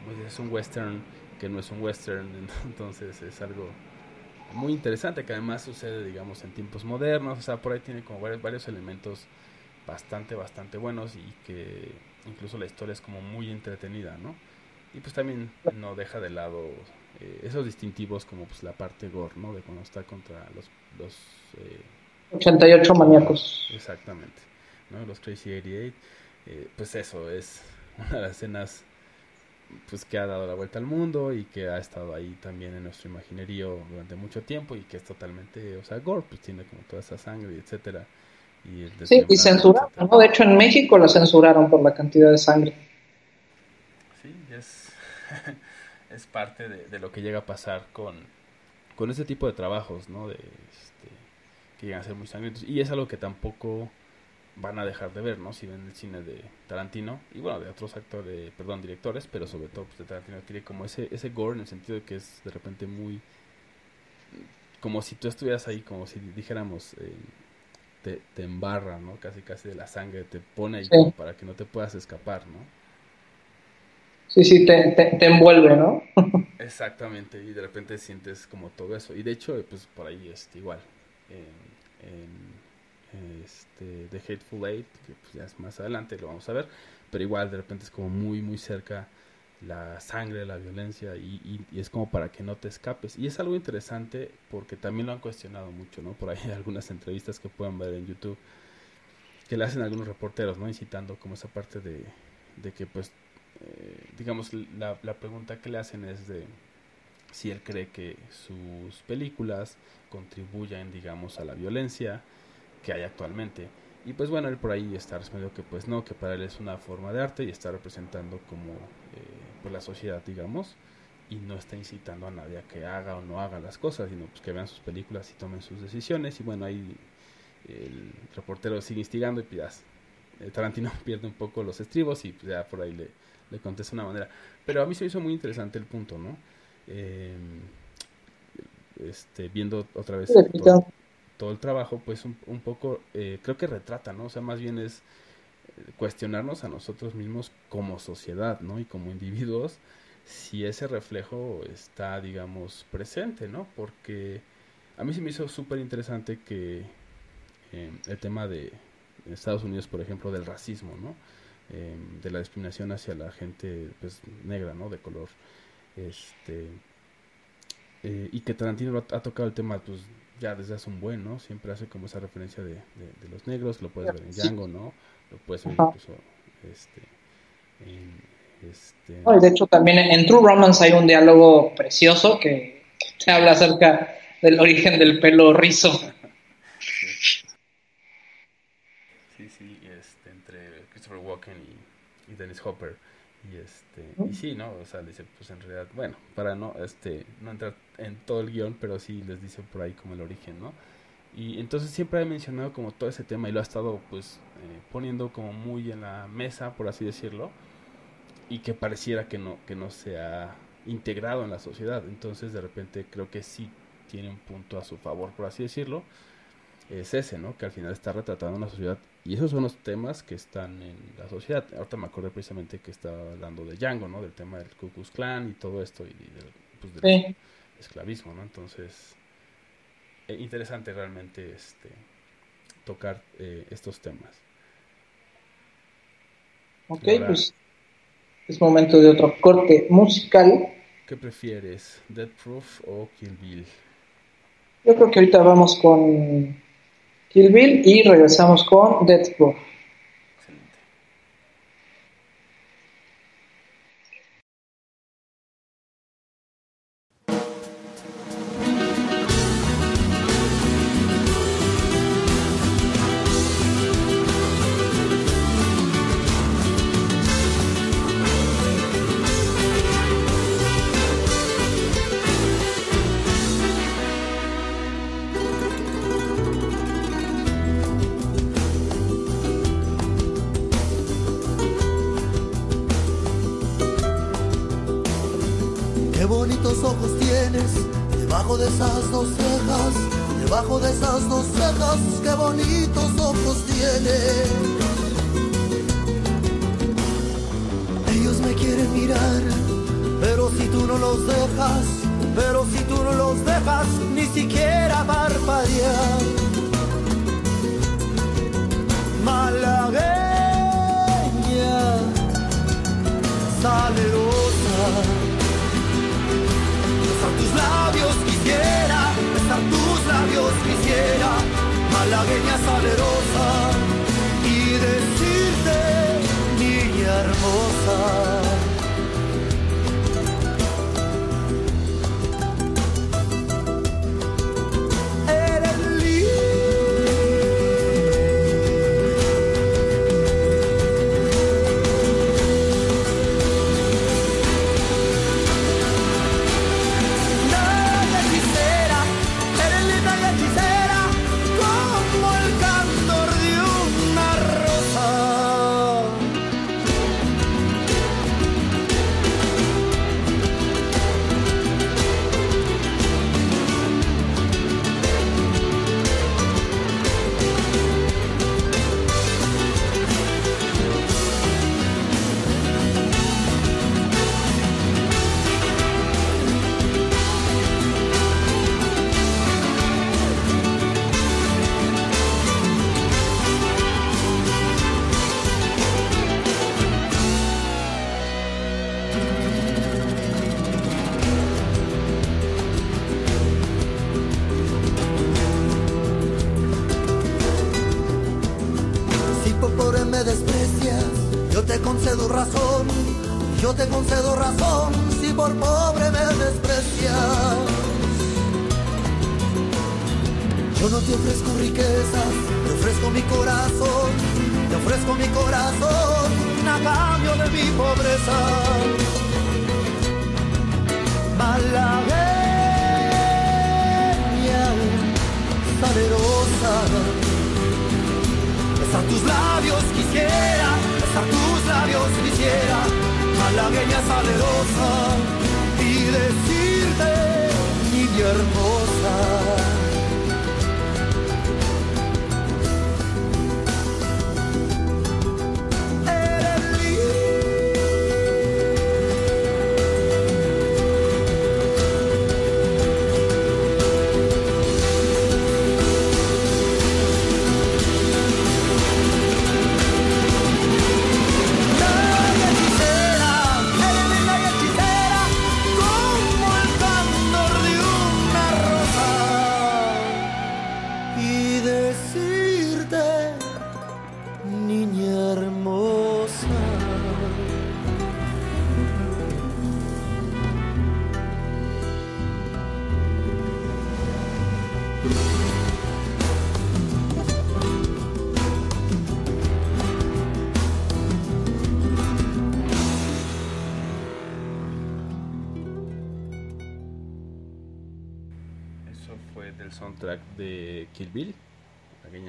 como dices, es un western que no es un western, *laughs* entonces es algo muy interesante que además sucede, digamos, en tiempos modernos, o sea, por ahí tiene como varios, varios elementos bastante, bastante buenos y que incluso la historia es como muy entretenida, ¿no? Y pues también no deja de lado eh, esos distintivos como pues la parte gore, ¿no? De cuando está contra los... los eh, 88 maníacos. Exactamente, ¿no? Los Crazy 88. Eh, pues eso, es *laughs* una de las escenas pues que ha dado la vuelta al mundo y que ha estado ahí también en nuestro imaginerio durante mucho tiempo y que es totalmente, o sea, gore, pues tiene como toda esa sangre, etcétera sí, y censuraron, ¿no? De hecho, en México la censuraron por la cantidad de sangre. Sí, es, *laughs* es parte de, lo que llega a pasar con, con este tipo de trabajos, ¿no? De, este, que llegan a ser muy sangrientos. Y es algo que tampoco van a dejar de ver, ¿no? Si ven el cine de Tarantino y bueno, de otros actores, perdón, directores, pero sobre todo pues, de Tarantino tiene como ese ese gore en el sentido de que es de repente muy como si tú estuvieras ahí, como si dijéramos eh, te, embarra, ¿no? Casi, casi de la sangre, te pone ahí como para que no te puedas escapar, ¿no? Sí, sí, te, te, envuelve, ¿no? *laughs* Exactamente, y de repente sientes como todo eso. Y de hecho, pues por ahí es igual. En, este, The Hateful Eight, que pues ya es más adelante, lo vamos a ver. Pero igual de repente es como muy, muy cerca la sangre, la violencia y, es como para que no te escapes. Y es algo interesante porque también lo han cuestionado mucho, ¿no? Por ahí hay *laughs* algunas entrevistas que pueden ver en YouTube que le hacen algunos reporteros, ¿no? Incitando como esa parte de, de que pues, eh, digamos, la, pregunta que le hacen es de si él cree que sus películas contribuyen, digamos, a la violencia que hay actualmente. Y pues bueno, él por ahí está respondiendo que pues no, que para él es una forma de arte y está representando como eh, pues la sociedad, digamos, y no está incitando a nadie a que haga o no haga las cosas, sino pues que vean sus películas y tomen sus decisiones. Y bueno, ahí el reportero sigue instigando y pues ya, Tarantino *laughs* pierde un poco los estribos y pues ya por ahí le, le contesta de una manera. Pero a mí se me hizo muy interesante el punto, ¿no? Eh, este, viendo otra vez todo el trabajo, pues un, un poco, eh, creo que retrata, ¿no? O sea, más bien es eh, cuestionarnos a nosotros mismos como sociedad, ¿no? Y como individuos, si ese reflejo está, digamos, presente, ¿no? Porque a mí se me hizo súper interesante que eh, el tema de Estados Unidos, por ejemplo, del racismo, ¿no? De la discriminación hacia la gente pues, negra, ¿no? De color. Este, y que Tarantino ha, ha, tocado el tema pues, ya desde hace un buen, ¿no? Siempre hace como esa referencia de, de, los negros, lo puedes ver en Django, ¿no? Lo puedes ver incluso este, en, este... de hecho también en True Romance hay un diálogo precioso que te habla acerca del origen del pelo rizo. sí, sí, este, entre Christopher Walken y, y Dennis Hopper. Y este, y sí, ¿no? O sea, dice, pues en realidad, bueno, para no, este, no entrar en todo el guion, pero sí les dice por ahí como el origen, ¿no? Y entonces siempre he mencionado como todo ese tema y lo ha estado pues eh, poniendo como muy en la mesa, por así decirlo, y que pareciera que no, que no se ha integrado en la sociedad. Entonces de repente creo que sí tiene un punto a su favor, por así decirlo, es ese, ¿no? Que al final está retratando una sociedad y esos son los temas que están en la sociedad. Ahorita me acordé precisamente que estaba hablando de Django, ¿no? Del tema del Ku Klux Klan y todo esto y del, pues, esclavismo, ¿no? Entonces, eh, interesante realmente este tocar eh, estos temas. Ok, pues es momento de otro corte musical. ¿Qué prefieres, Dead Proof o Kill Bill? Yo creo que ahorita vamos con Kill Bill y regresamos con Deathstroke. qué bonitos ojos tiene. Ellos me quieren mirar, pero si tú no los dejas, pero si tú no los dejas, ni siquiera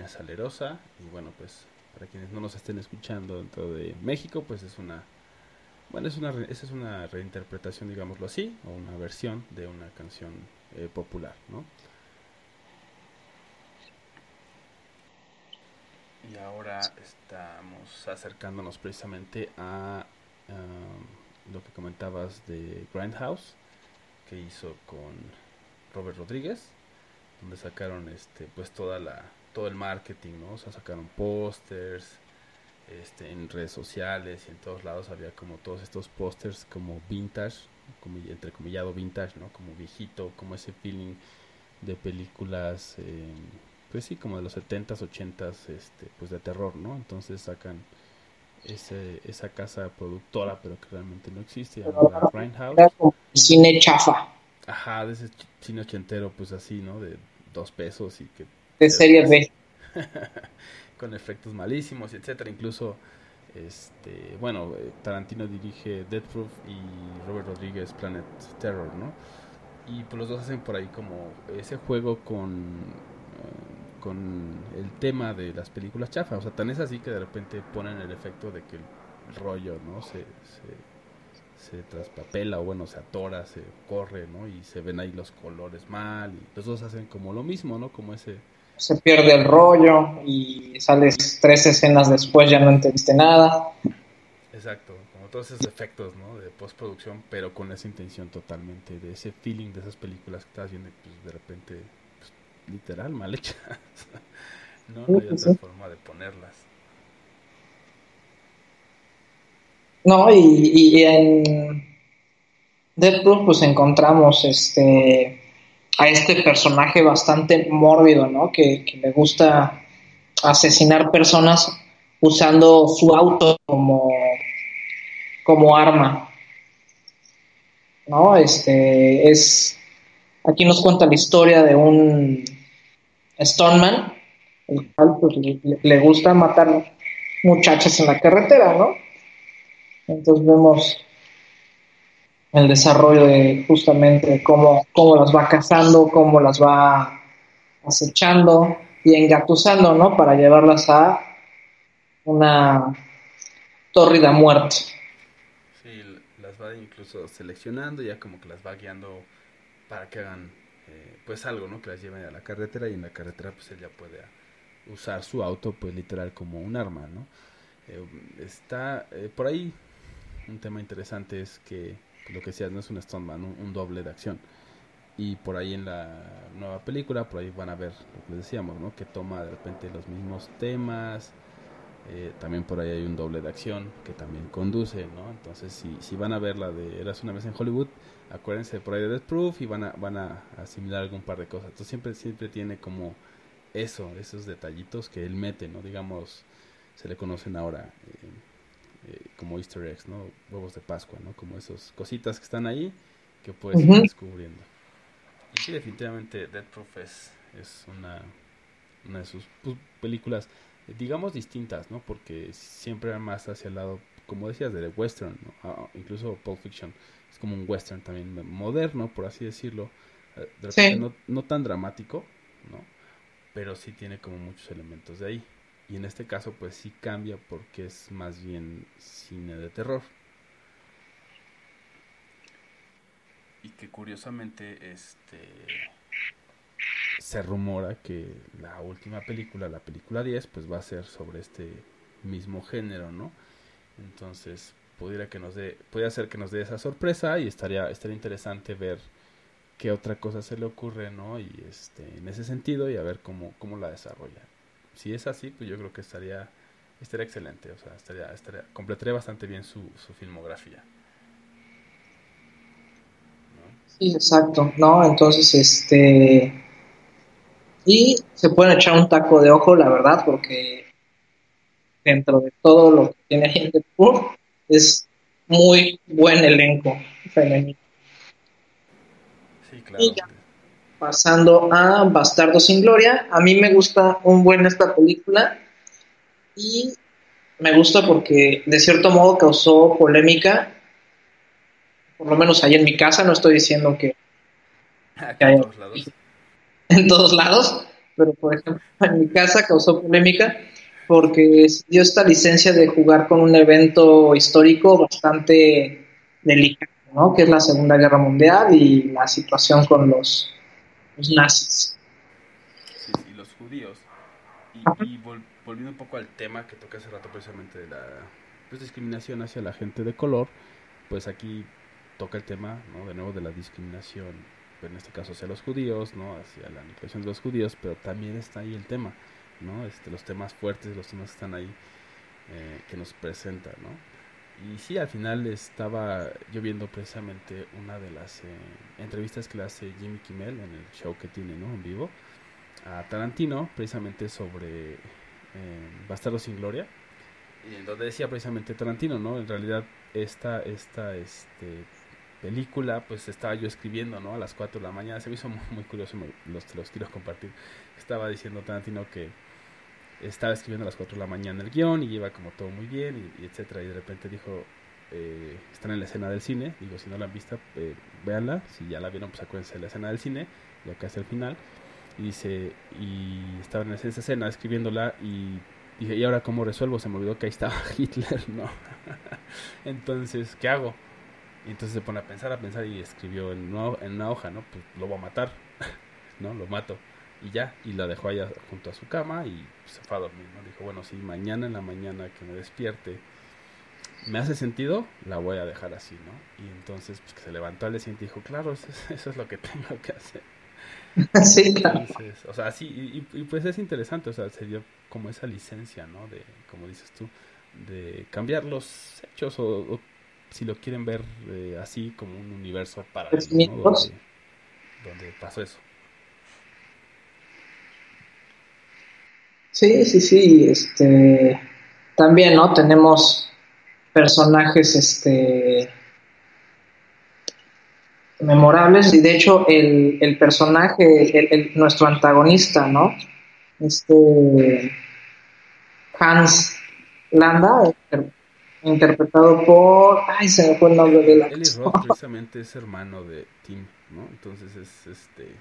salerosa. Y bueno, pues para quienes no nos estén escuchando dentro de México, pues es una bueno, es una, esa es una reinterpretación, digámoslo así, o una versión de una canción eh, popular, ¿no? Y ahora estamos acercándonos precisamente a lo que comentabas de Grindhouse, que hizo con Robert Rodríguez, donde sacaron este pues toda la todo el marketing, ¿no? O sea, sacaron pósters, este, en redes sociales y en todos lados había como todos estos pósters como vintage, como, entrecomillado vintage, ¿no? Como viejito, como ese feeling de películas, eh, pues sí, como de los 70s, 80s, este, pues de terror, ¿no? Entonces sacan ese, esa casa productora, pero que realmente no existe, llamada Grindhouse. Cine chafa. Ajá, de ese cine ochentero, pues así, ¿no? De dos pesos y que... De serie B. *laughs* con efectos malísimos, etcétera. Incluso, este, bueno, eh, Tarantino dirige Death Proof y Robert Rodríguez Planet Terror, ¿no? Y pues los dos hacen por ahí como ese juego con, eh, con el tema de las películas chafas. O sea, tan es así que de repente ponen el efecto de que el rollo, ¿no? Se, se, se traspapela o bueno, se atora, se corre, ¿no? Y se ven ahí los colores mal. Y los dos hacen como lo mismo, ¿no? Como ese se pierde el rollo y sales tres escenas después ya no entendiste nada. Exacto, como todos esos efectos ¿no? de postproducción, pero con esa intención totalmente, de ese feeling de esas películas que estás viendo pues, de repente, pues, literal, mal hechas. *laughs* no, no hay otra forma de ponerlas. No, y, y en Dead pues encontramos este a este personaje bastante mórbido, ¿no? Que, le gusta asesinar personas usando su auto como, como arma. ¿No? Este es. Aquí nos cuenta la historia de un Stoneman, el cual pues, le, gusta matar muchachas en la carretera, ¿no? Entonces vemos el desarrollo de justamente cómo, cómo las va cazando, cómo las va acechando y engatusando, ¿no? Para llevarlas a una tórrida muerte. Sí, las va incluso seleccionando, ya como que las va guiando para que hagan eh, pues algo, ¿no? Que las lleven a la carretera y en la carretera pues ella puede usar su auto pues literal como un arma, ¿no? Eh, está eh, por ahí un tema interesante es que lo que decías, no es un stuntman, un, doble de acción. Y por ahí en la nueva película, por ahí van a ver lo que les decíamos, ¿no? Que toma de repente los mismos temas. Eh, también por ahí hay un doble de acción que también conduce, ¿no? Entonces, si, si van a ver la de Eras una vez en Hollywood, acuérdense por ahí de Death Proof y van a, van a asimilar algún par de cosas. Entonces, siempre, siempre tiene como eso, esos detallitos que él mete, ¿no? Digamos, se le conocen ahora. Eh, eh, como easter eggs, ¿no? Huevos de Pascua, ¿no? Como esas cositas que están ahí que puedes ir descubriendo. Y sí, definitivamente Dead Proof es, una, una de sus pues, películas, digamos, distintas, ¿no? Porque siempre va más hacia el lado, como decías, de western, ¿no? Ah, incluso Pulp Fiction es como un western también moderno, por así decirlo. Eh, de repente no, no tan dramático, ¿no? Pero sí tiene como muchos elementos de ahí. Y en este caso pues sí cambia porque es más bien cine de terror. Y que curiosamente este se rumora que la última película, la película 10, pues va a ser sobre este mismo género, ¿no? Entonces, pudiera que nos dé, puede ser que nos dé esa sorpresa y estaría estaría interesante ver qué otra cosa se le ocurre, ¿no? Y este en ese sentido y a ver cómo cómo la desarrolla si es así, pues yo creo que estaría, estaría excelente, o sea, estaría, estaría, completaría bastante bien su, su filmografía. Sí, exacto, ¿no? Entonces, este... Y se pueden echar un taco de ojo, la verdad, porque dentro de todo lo que tiene gente es muy buen elenco femenino. Sí, claro pasando a Bastardo sin Gloria. A mí me gusta un buen esta película y me gusta porque de cierto modo causó polémica, por lo menos ahí en mi casa, no estoy diciendo que... *laughs* *laughs* en todos lados, pero por ejemplo *laughs* en mi casa causó polémica porque dio esta licencia de jugar con un evento histórico bastante delicado, ¿no? que es la Segunda Guerra Mundial y la situación con los, nazis. Sí, sí, los judíos. Y, volviendo un poco al tema que toca hace rato precisamente de la pues, discriminación hacia la gente de color, pues aquí toca el tema, ¿no? De nuevo de la discriminación, en este caso hacia los judíos, ¿no? Hacia la aniquilación de los judíos, pero también está ahí el tema ¿no? Este, los temas fuertes, los temas que están ahí eh, que nos presenta, ¿no? Y sí, al final estaba yo viendo precisamente una de las eh, entrevistas que le hace Jimmy Kimmel en el show que tiene, ¿no? En vivo, a Tarantino, precisamente sobre eh, Bastardo sin Gloria, y en donde decía precisamente Tarantino, ¿no? En realidad esta, esta este, película, pues estaba yo escribiendo, ¿no? A las 4 de la mañana, se me hizo muy, curioso, los, te los quiero compartir. Estaba diciendo Tarantino que estaba escribiendo a las 4 de la mañana el guion y iba como todo muy bien y, etcétera y de repente dijo eh, están en la escena del cine digo si no la han visto eh, véanla si ya la vieron pues acuérdense de la escena del cine ya casi al final y dice y estaba en esa escena escribiéndola y dije y ahora cómo resuelvo se me olvidó que ahí estaba *laughs* Hitler no *laughs* entonces qué hago y entonces se pone a pensar a pensar y escribió en una, en una hoja no pues lo voy a matar *laughs* no lo mato y ya, y la dejó allá junto a su cama y se fue a dormir, ¿no? Dijo, bueno, si mañana en la mañana que me despierte me hace sentido, la voy a dejar así, ¿no? Y entonces, pues que se levantó al siguiente y dijo, claro, eso es, lo que *laughs* tengo que hacer. *laughs* Sí, claro. o sea, sí, y, pues es interesante, o sea, se dio como esa licencia, ¿no? De, como dices tú, de cambiar los hechos o, si lo quieren ver eh, así como un universo para donde, donde pasó eso. Sí, sí, sí, este, también, ¿no? Tenemos personajes, este, memorables y de hecho el, el personaje, el, nuestro antagonista, ¿no? Este, Hans Landa, interpretado por, ay, se me fue el nombre de la Eli Roth *laughs* precisamente es hermano de Tim, ¿no? Entonces es, este,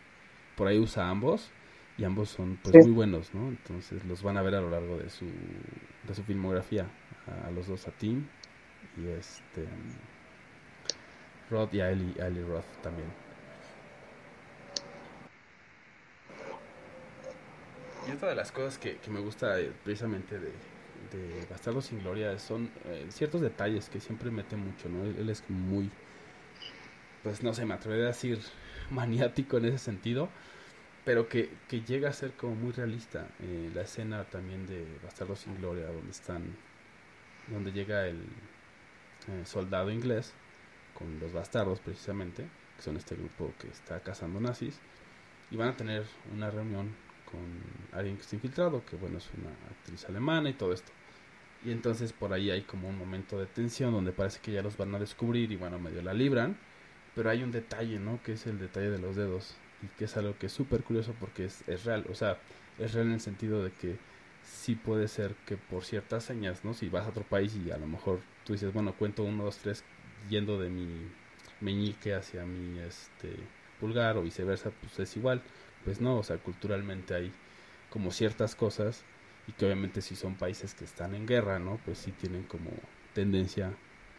por ahí usa ambos y ambos son pues muy buenos, ¿no? Entonces los van a ver a lo largo de su, de su filmografía, a, los dos, a Tim y este Rod y a Ellie, Roth también. Y otra de las cosas que, me gusta eh, precisamente de, de Bastardo sin Gloria son eh, ciertos detalles que siempre mete mucho, ¿no? Él, él, es muy, pues no sé, me atrevería a decir *laughs* maniático en ese sentido pero que, que, llega a ser como muy realista. Eh, la escena también de Bastardos sin Gloria, donde están, donde llega el eh, soldado inglés con los bastardos precisamente, que son este grupo que está cazando nazis, y van a tener una reunión con alguien que está infiltrado, que bueno, es una actriz alemana y todo esto. Y entonces por ahí hay como un momento de tensión donde parece que ya los van a descubrir y bueno, medio la libran, pero hay un detalle, ¿no? Que es el detalle de los dedos y que es algo que es súper curioso porque es, es real, o sea, es real en el sentido de que sí puede ser que por ciertas señas, ¿no? Si vas a otro país y a lo mejor tú dices, bueno, cuento uno, dos, tres, yendo de mi meñique hacia mi este pulgar o viceversa, pues es igual. Pues no, o sea, culturalmente hay como ciertas cosas y que obviamente si son países que están en guerra, ¿no? Pues sí tienen como tendencia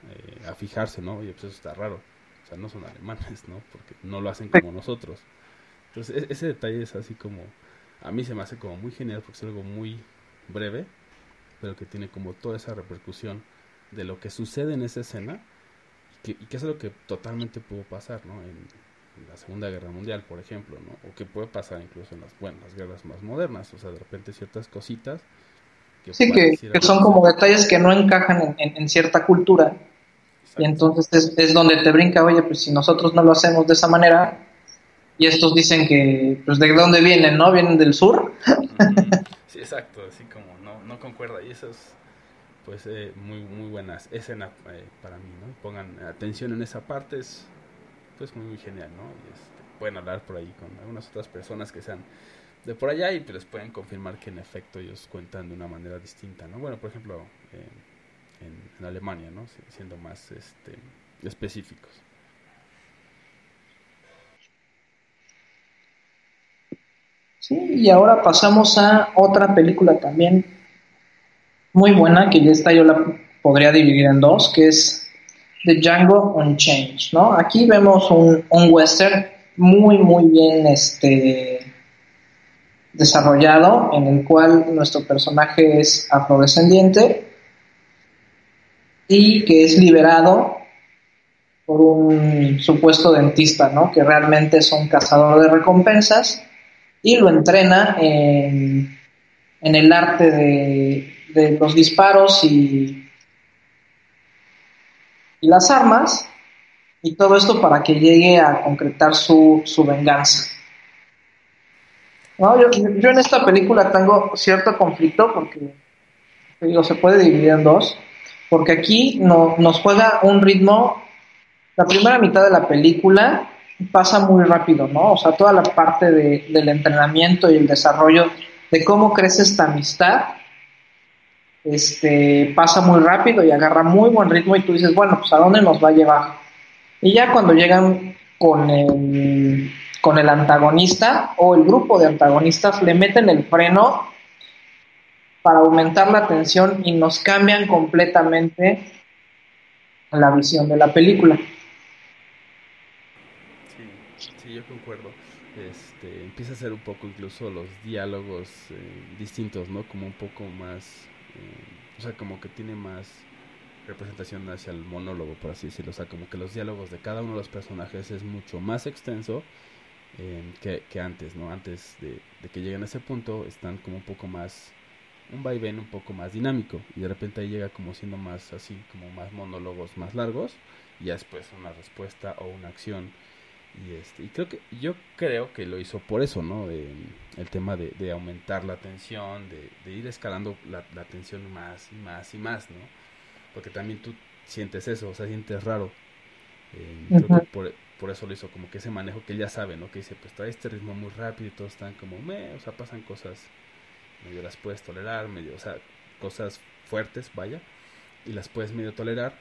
eh, a fijarse, ¿no? Y pues eso está raro. O sea, no son alemanes, ¿no? Porque no lo hacen como nosotros. Entonces, e-, ese detalle es así como, a mí se me hace como muy genial porque es algo muy breve, pero que tiene como toda esa repercusión de lo que sucede en esa escena y que, y que es algo que totalmente pudo pasar, ¿no? En, la Segunda Guerra Mundial, por ejemplo, ¿no? O que puede pasar incluso en las, bueno, las guerras más modernas, o sea, de repente ciertas cositas. Que sí, que, son como detalles que no encajan en, cierta cultura. Y entonces es, es, donde te brinca, oye, pues si nosotros no lo hacemos de esa manera, y estos dicen que, pues, ¿de dónde vienen, no? ¿Vienen del sur? *laughs* sí, exacto, así como no, no concuerda. Y eso es, pues, eh, muy, muy buena escena eh, para mí, ¿no? Pongan atención en esa parte, es, pues, muy, muy genial, ¿no? Y este, pueden hablar por ahí con algunas otras personas que sean de por allá y pues les pueden confirmar que en efecto ellos cuentan de una manera distinta, ¿no? Bueno, por ejemplo, en, en Alemania, ¿no? Siendo más este, específicos. Sí, y ahora pasamos a otra película también muy buena, que ya está, yo la podría dividir en dos, que es The Django Unchanged, ¿no? Aquí vemos un, un western muy, muy bien este, desarrollado, en el cual nuestro personaje es afrodescendiente y que es liberado por un supuesto dentista, ¿no? Que realmente es un cazador de recompensas y lo entrena en, en el arte de, de los disparos y, y las armas y todo esto para que llegue a concretar su, su venganza. No, yo, yo, en esta película tengo cierto conflicto porque se puede dividir en dos, porque aquí no, nos juega un ritmo, la primera mitad de la película pasa muy rápido, ¿no? O sea, toda la parte de, del entrenamiento y el desarrollo de cómo crece esta amistad, este, pasa muy rápido y agarra muy buen ritmo y tú dices, bueno, pues a dónde nos va a llevar. Y ya cuando llegan con el, con el antagonista o el grupo de antagonistas, le meten el freno para aumentar la tensión y nos cambian completamente la visión de la película. Sí, sí, yo concuerdo. Este, empieza a ser un poco incluso los diálogos eh, distintos, ¿no? Como un poco más, eh, o sea, como que tiene más representación hacia el monólogo, por así decirlo. O sea, como que los diálogos de cada uno de los personajes es mucho más extenso eh, que, antes, ¿no? Antes de, que lleguen a ese punto, están como un poco más, un vaivén un poco más dinámico. Y de repente ahí llega como siendo más así, como más monólogos más largos. Y después una respuesta o una acción. Y, este, y creo que yo creo que lo hizo por eso, ¿no? De, el tema de, de, aumentar la tensión, de, de ir escalando la, la tensión más y más y más, ¿no? porque también tú sientes eso, o sea, sientes raro. Eh. Creo que por, por, eso lo hizo, como que ese manejo que él ya sabe, ¿no? Que dice, pues trae este ritmo muy rápido y todos están como, me, o sea, pasan cosas, medio las puedes tolerar, medio, o sea, cosas fuertes, vaya, y las puedes medio tolerar,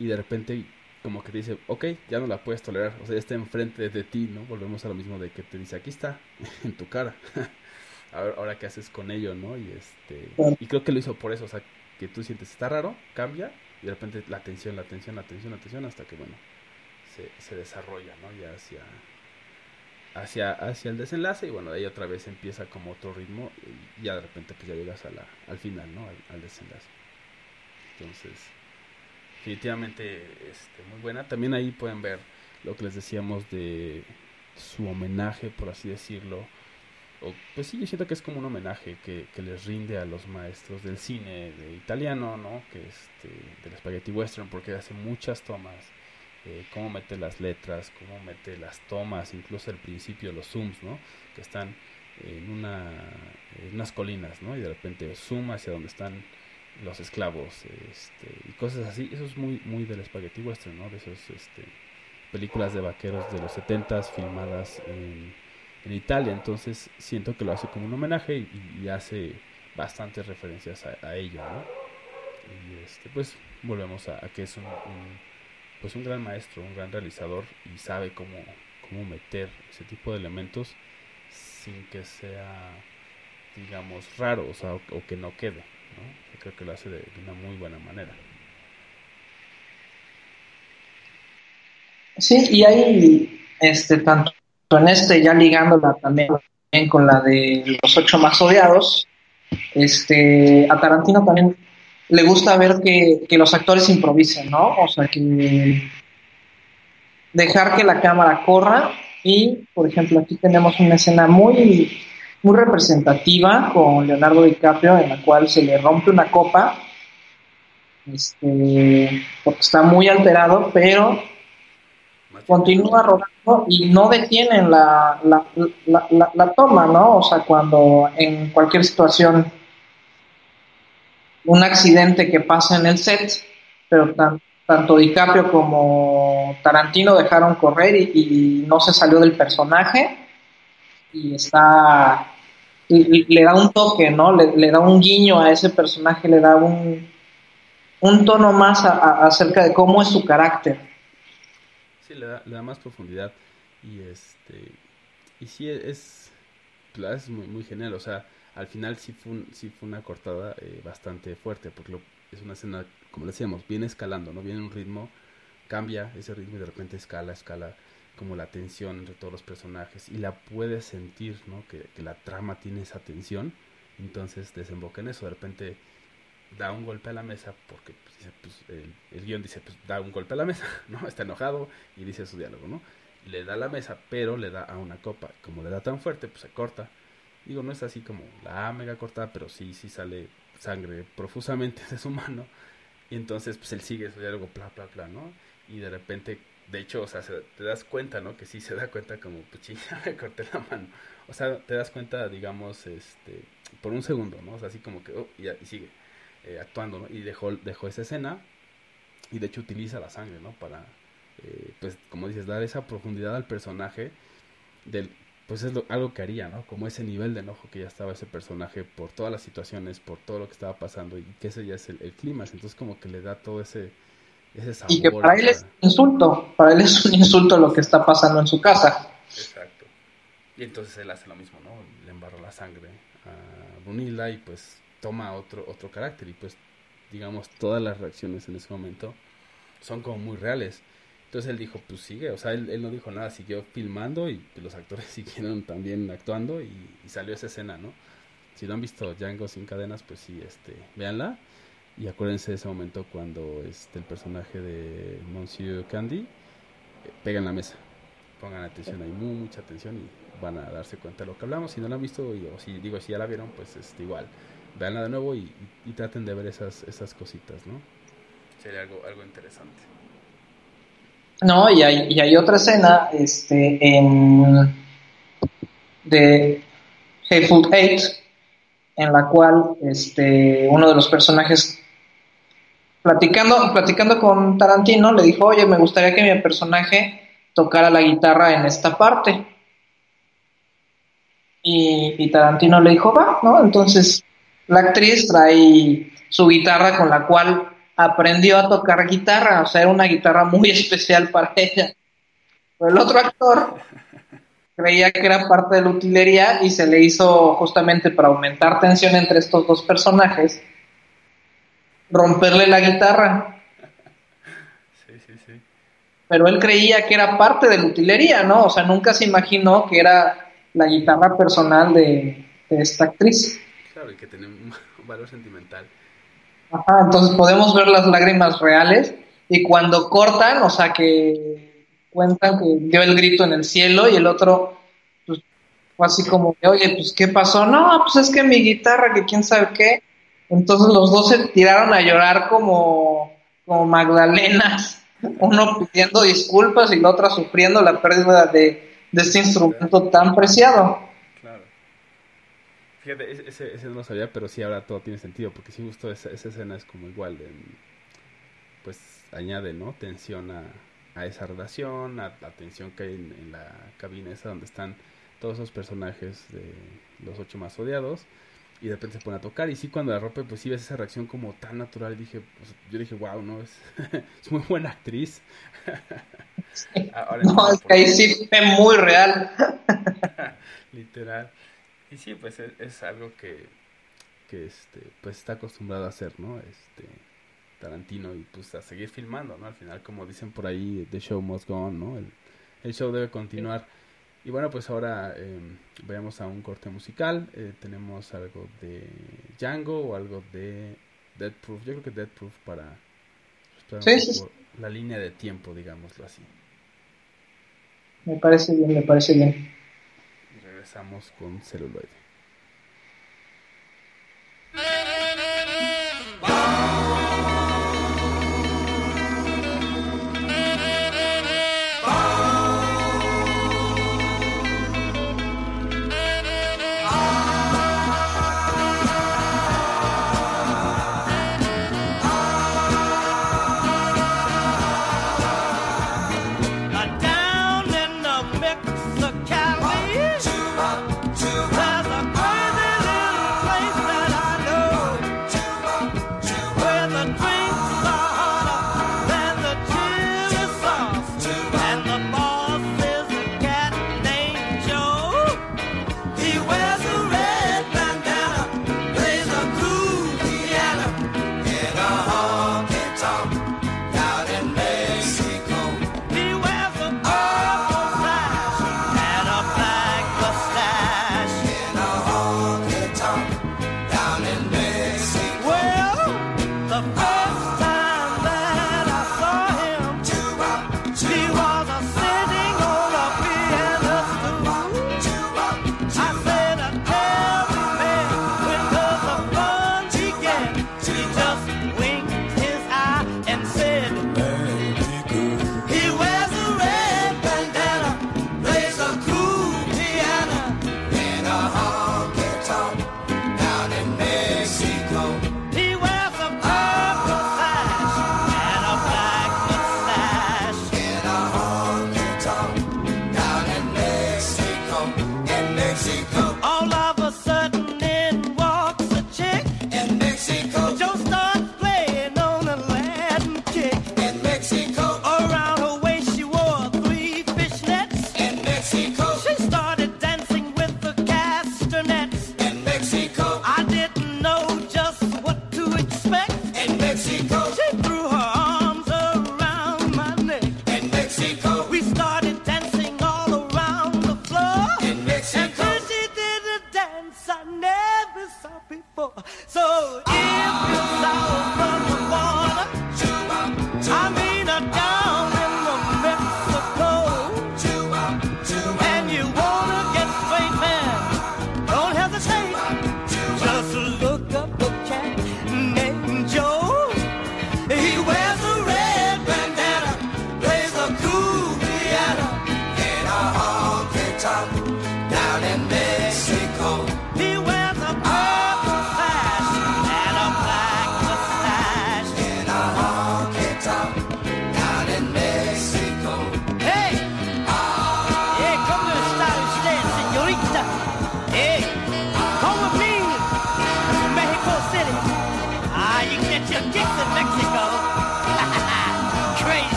y de repente como que te dice, ok, ya no la puedes tolerar, o sea, ya está enfrente de ti, ¿no? Volvemos a lo mismo de que te dice, aquí está, *laughs* en tu cara. *laughs* ahora, ahora qué haces con ello, ¿no? Y este, y creo que lo hizo por eso, o sea, que tú sientes está raro, cambia y de repente la tensión, la tensión, la tensión, la tensión hasta que bueno se, se desarrolla, ¿no? Ya hacia hacia hacia el desenlace y bueno de ahí otra vez empieza como otro ritmo y ya de repente pues ya llegas a la, al final, ¿no? Al, al desenlace. Entonces definitivamente este, muy buena. También ahí pueden ver lo que les decíamos de su homenaje, por así decirlo o, pues sí, yo siento que es como un homenaje que, que, les rinde a los maestros del cine de italiano, ¿no? Que este, del spaghetti western, porque hace muchas tomas, eh, cómo mete las letras, cómo mete las tomas, incluso al principio los zooms, ¿no? Que están en, una, en unas colinas, ¿no? Y de repente zoom hacia donde están los esclavos, este, y cosas así. Eso es muy, muy del spaghetti western. De esas este, películas de vaqueros de los setentas filmadas en Italia, entonces siento que lo hace como un homenaje y, hace bastantes referencias a, ello. Y este, pues volvemos a, que es un, un, pues un gran maestro, un gran realizador y sabe cómo, cómo meter ese tipo de elementos sin que sea, digamos, raro, o sea, o, o que no quede, ¿no? Creo que lo hace de, de una muy buena manera. Sí, y hay este tanto en este, ya ligándola también con la de los ocho más odiados, este, a Tarantino también le gusta ver que, que, los actores improvisen, ¿no? O sea, que dejar que la cámara corra y, por ejemplo, aquí tenemos una escena muy, muy representativa con Leonardo DiCaprio en la cual se le rompe una copa, este, porque está muy alterado, pero continúa rodando y no detienen la, la, la, la, toma, ¿no? O sea, cuando en cualquier situación, un accidente que pasa en el set, pero tan, tanto DiCaprio como Tarantino dejaron correr y, y, no se salió del personaje y está le da un toque, ¿no? Le, da un guiño a ese personaje, le da un, un tono más a, acerca de cómo es su carácter sí, le da, le da más profundidad y este y sí es la es muy, muy genial, o sea, al final sí fue, sí fue una cortada eh, bastante fuerte, porque es una escena, como decíamos, viene escalando, ¿no? Viene un ritmo, cambia ese ritmo y de repente escala, escala como la tensión entre todos los personajes y la puedes sentir, ¿no? Que, la trama tiene esa tensión, entonces desemboca en eso, de repente da un golpe a la mesa porque pues, pues, el, el, guion dice, pues da un golpe a la mesa, *laughs* ¿no? Está enojado y dice su diálogo, ¿no? Le da la mesa, pero le da a una copa. Como le da tan fuerte, pues se corta. Digo, no es así como la mega cortada, pero sí, sí sale sangre profusamente *laughs* de su mano. Y entonces, pues él sigue su diálogo, bla, bla, bla, ¿no? Y de repente, de hecho, o sea, se, te das cuenta, ¿no? Que sí se da cuenta como, pues *laughs* me corté la mano. O sea, te das cuenta, digamos, este, por un segundo, ¿no? O sea, así como que, oh, y, y sigue eh, actuando, ¿no? Y dejó, dejó esa escena y de hecho utiliza la sangre, ¿no? Para, eh, pues, como dices, dar esa profundidad al personaje del, pues es lo, algo que haría, ¿no? Como ese nivel de enojo que ya estaba ese personaje por todas las situaciones, por todo lo que estaba pasando y que ese ya es el, el clímax, entonces como que le da todo ese, ese sabor. Y que para él es un insulto, para él es un insulto lo que está pasando en su casa. Exacto. Y entonces él hace lo mismo, ¿no? Le embarra la sangre a Brunilda y pues toma otro, otro carácter y pues digamos todas las reacciones en ese momento son como muy reales. Entonces él dijo, pues sigue, o sea, él, él no dijo nada, siguió filmando y los actores *laughs* siguieron también actuando y, y, salió esa escena, ¿no? Si no han visto Django sin cadenas, pues sí, este, véanla y acuérdense de ese momento cuando este, el personaje de Monsieur Candy eh, pega en la mesa. Pongan atención ahí, mucha atención y van a darse cuenta de lo que hablamos. Si no la han visto, y, o si digo, si ya la vieron, pues este, igual veanla de nuevo y, y, y, traten de ver esas, esas cositas, ¿no? Sería algo, algo interesante. No, y hay, y hay otra escena este, en de Hateful Eight, en la cual este, uno de los personajes, platicando, platicando con Tarantino, le dijo, oye, me gustaría que mi personaje tocara la guitarra en esta parte. Y, y Tarantino le dijo, va, ¿no? Entonces la actriz trae su guitarra con la cual aprendió a tocar guitarra, o sea, era una guitarra muy *laughs* especial para ella. Pero el otro actor creía que era parte de la utilería y se le hizo justamente para aumentar tensión entre estos dos personajes, romperle la guitarra. Sí, sí, sí. Pero él creía que era parte de la utilería, ¿no? O sea, nunca se imaginó que era la guitarra personal de, de esta actriz. Claro, y que tiene un *laughs* valor sentimental. Ajá, entonces podemos ver las lágrimas reales y cuando cortan, o sea que cuentan que dio el grito en el cielo y el otro pues fue así como oye, pues ¿qué pasó? No, pues es que mi guitarra, que quién sabe qué. Entonces los dos se tiraron a llorar como, como Magdalenas, uno pidiendo disculpas y la otra sufriendo la pérdida de, de este instrumento tan preciado. Fíjate, ese, ese no lo sabía, pero sí ahora todo tiene sentido, porque sí justo esa, esa escena es como igual, de, pues añade, ¿no? Tensión a, a esa relación, a la tensión que hay en, en, la cabina esa donde están todos esos personajes de los ocho más odiados, y de repente se pone a tocar, y sí cuando la rompe, pues sí ves esa reacción como tan natural, dije, pues, yo dije, wow, ¿no? Es, *laughs* es muy buena actriz. Sí. *laughs* no, es que ahí sí fue muy real. *laughs* Literal. Y sí, pues es, es, algo que, que este, pues está acostumbrado a hacer, ¿no? Este Tarantino y pues a seguir filmando, ¿no? Al final, como dicen por ahí, the show must go on, ¿no? El, el show debe continuar. Y bueno, pues ahora eh, veamos a un corte musical. Eh, tenemos algo de Django o algo de Dead Proof. Yo creo que Dead Proof para, pues, para sí, sí. la línea de tiempo, digámoslo así. Me parece bien, me parece bien regresamos con celuloide. *laughs*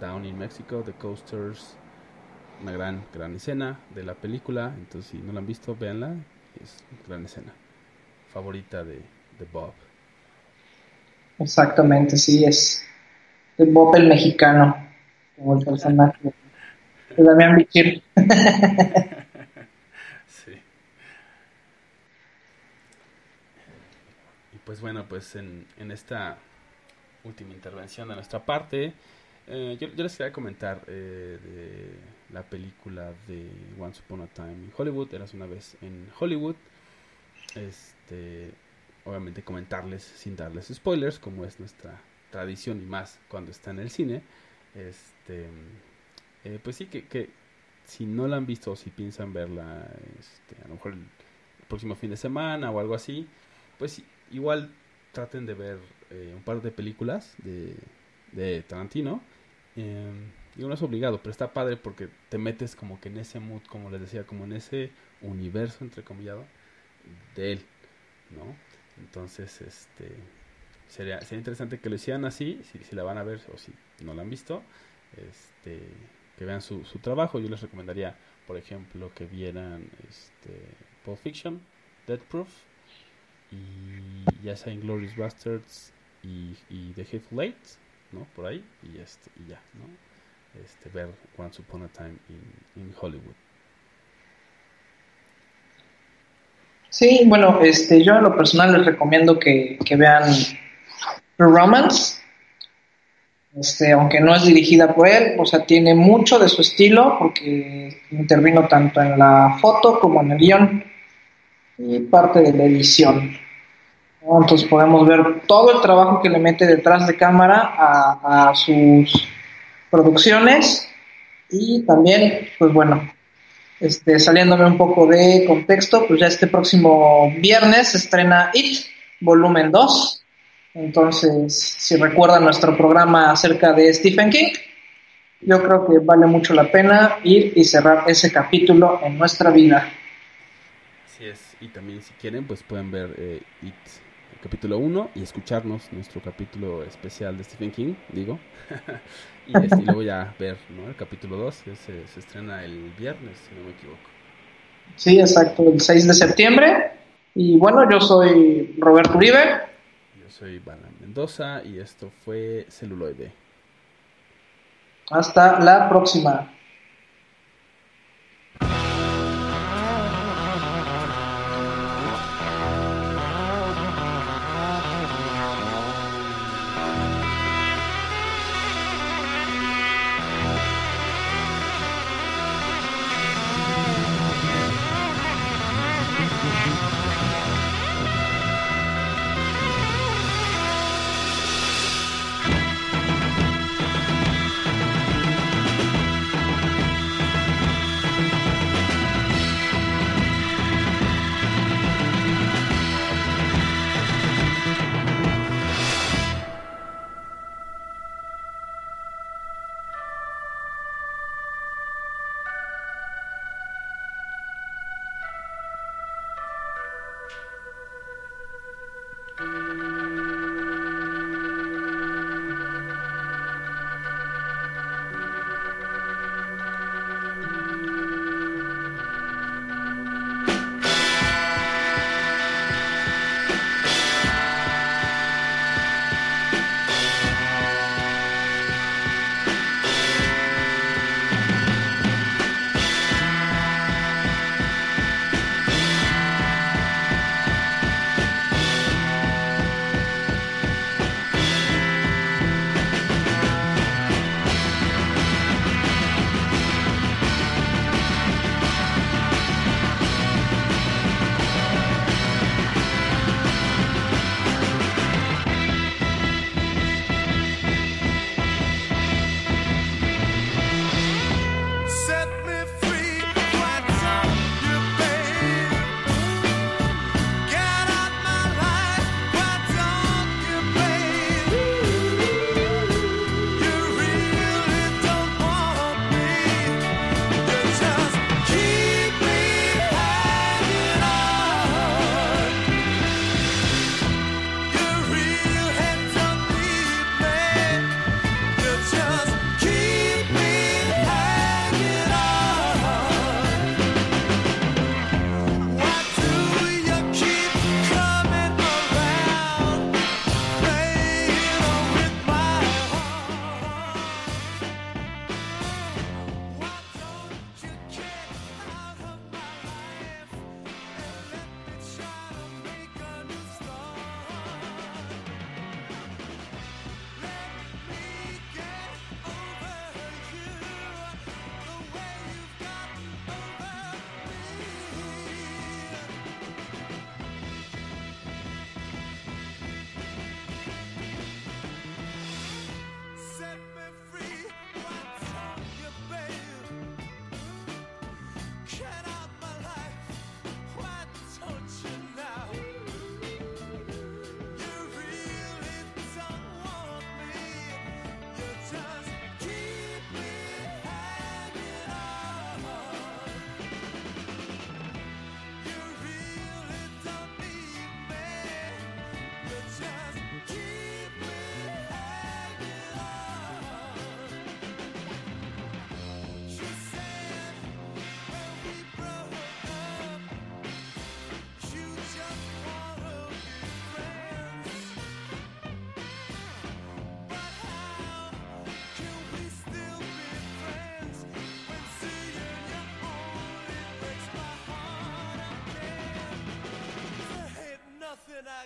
Down in Mexico, The Coasters, una gran, gran escena de la película, entonces si no la han visto, véanla, es una gran escena, favorita de, de Bob. Exactamente, sí, es de Bob el mexicano, como el personaje *laughs* de Damián Bichir. *laughs* sí. Y pues bueno, pues en, en esta última intervención de nuestra parte. Eh, yo, les quería comentar eh, de la película de Once Upon a Time in Hollywood, eras una vez en Hollywood. Este, obviamente comentarles sin darles spoilers, como es nuestra tradición y más cuando está en el cine. Este, eh, pues sí que, que, si no la han visto o si piensan verla, este, a lo mejor el próximo fin de semana o algo así, pues igual traten de ver eh, un par de películas de, de Tarantino. Eh, digo, no es obligado, pero está padre porque te metes como que en ese mood, como les decía, como en ese universo, entrecomillado, de él, ¿no? Entonces, este, sería, sería interesante que lo hicieran así, si, si la van a ver o si no la han visto, este, que vean su, su trabajo. Yo les recomendaría, por ejemplo, que vieran este, Pulp Fiction, Dead Proof, y ya sea Glorious Bastards y, The Hateful Eight, ¿no? Por ahí, y, este, y ya, ¿no? Este, ver Once Upon a Time in, in Hollywood. Sí, bueno, este, yo a lo personal les recomiendo que, que vean Romance, este, aunque no es dirigida por él, o sea, tiene mucho de su estilo porque intervino tanto en la foto como en el guion y parte de la edición. Entonces podemos ver todo el trabajo que le mete detrás de cámara a, sus producciones y también, pues bueno, este, saliéndome un poco de contexto, pues ya este próximo viernes se estrena It, volumen 2. Entonces, si recuerdan nuestro programa acerca de Stephen King, yo creo que vale mucho la pena ir y cerrar ese capítulo en nuestra vida. Así es, y también si quieren, pues pueden ver eh, It capítulo 1 y escucharnos nuestro capítulo especial de Stephen King, digo. *laughs* Este, y, luego ya ver ¿no? el capítulo 2, que se, se, estrena el viernes, si no me equivoco. Sí, exacto, el 6 de septiembre. Y bueno, yo soy Roberto Uribe. Yo soy Iván Mendoza y esto fue Celuloide. Hasta la próxima.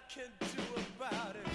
Can do about it.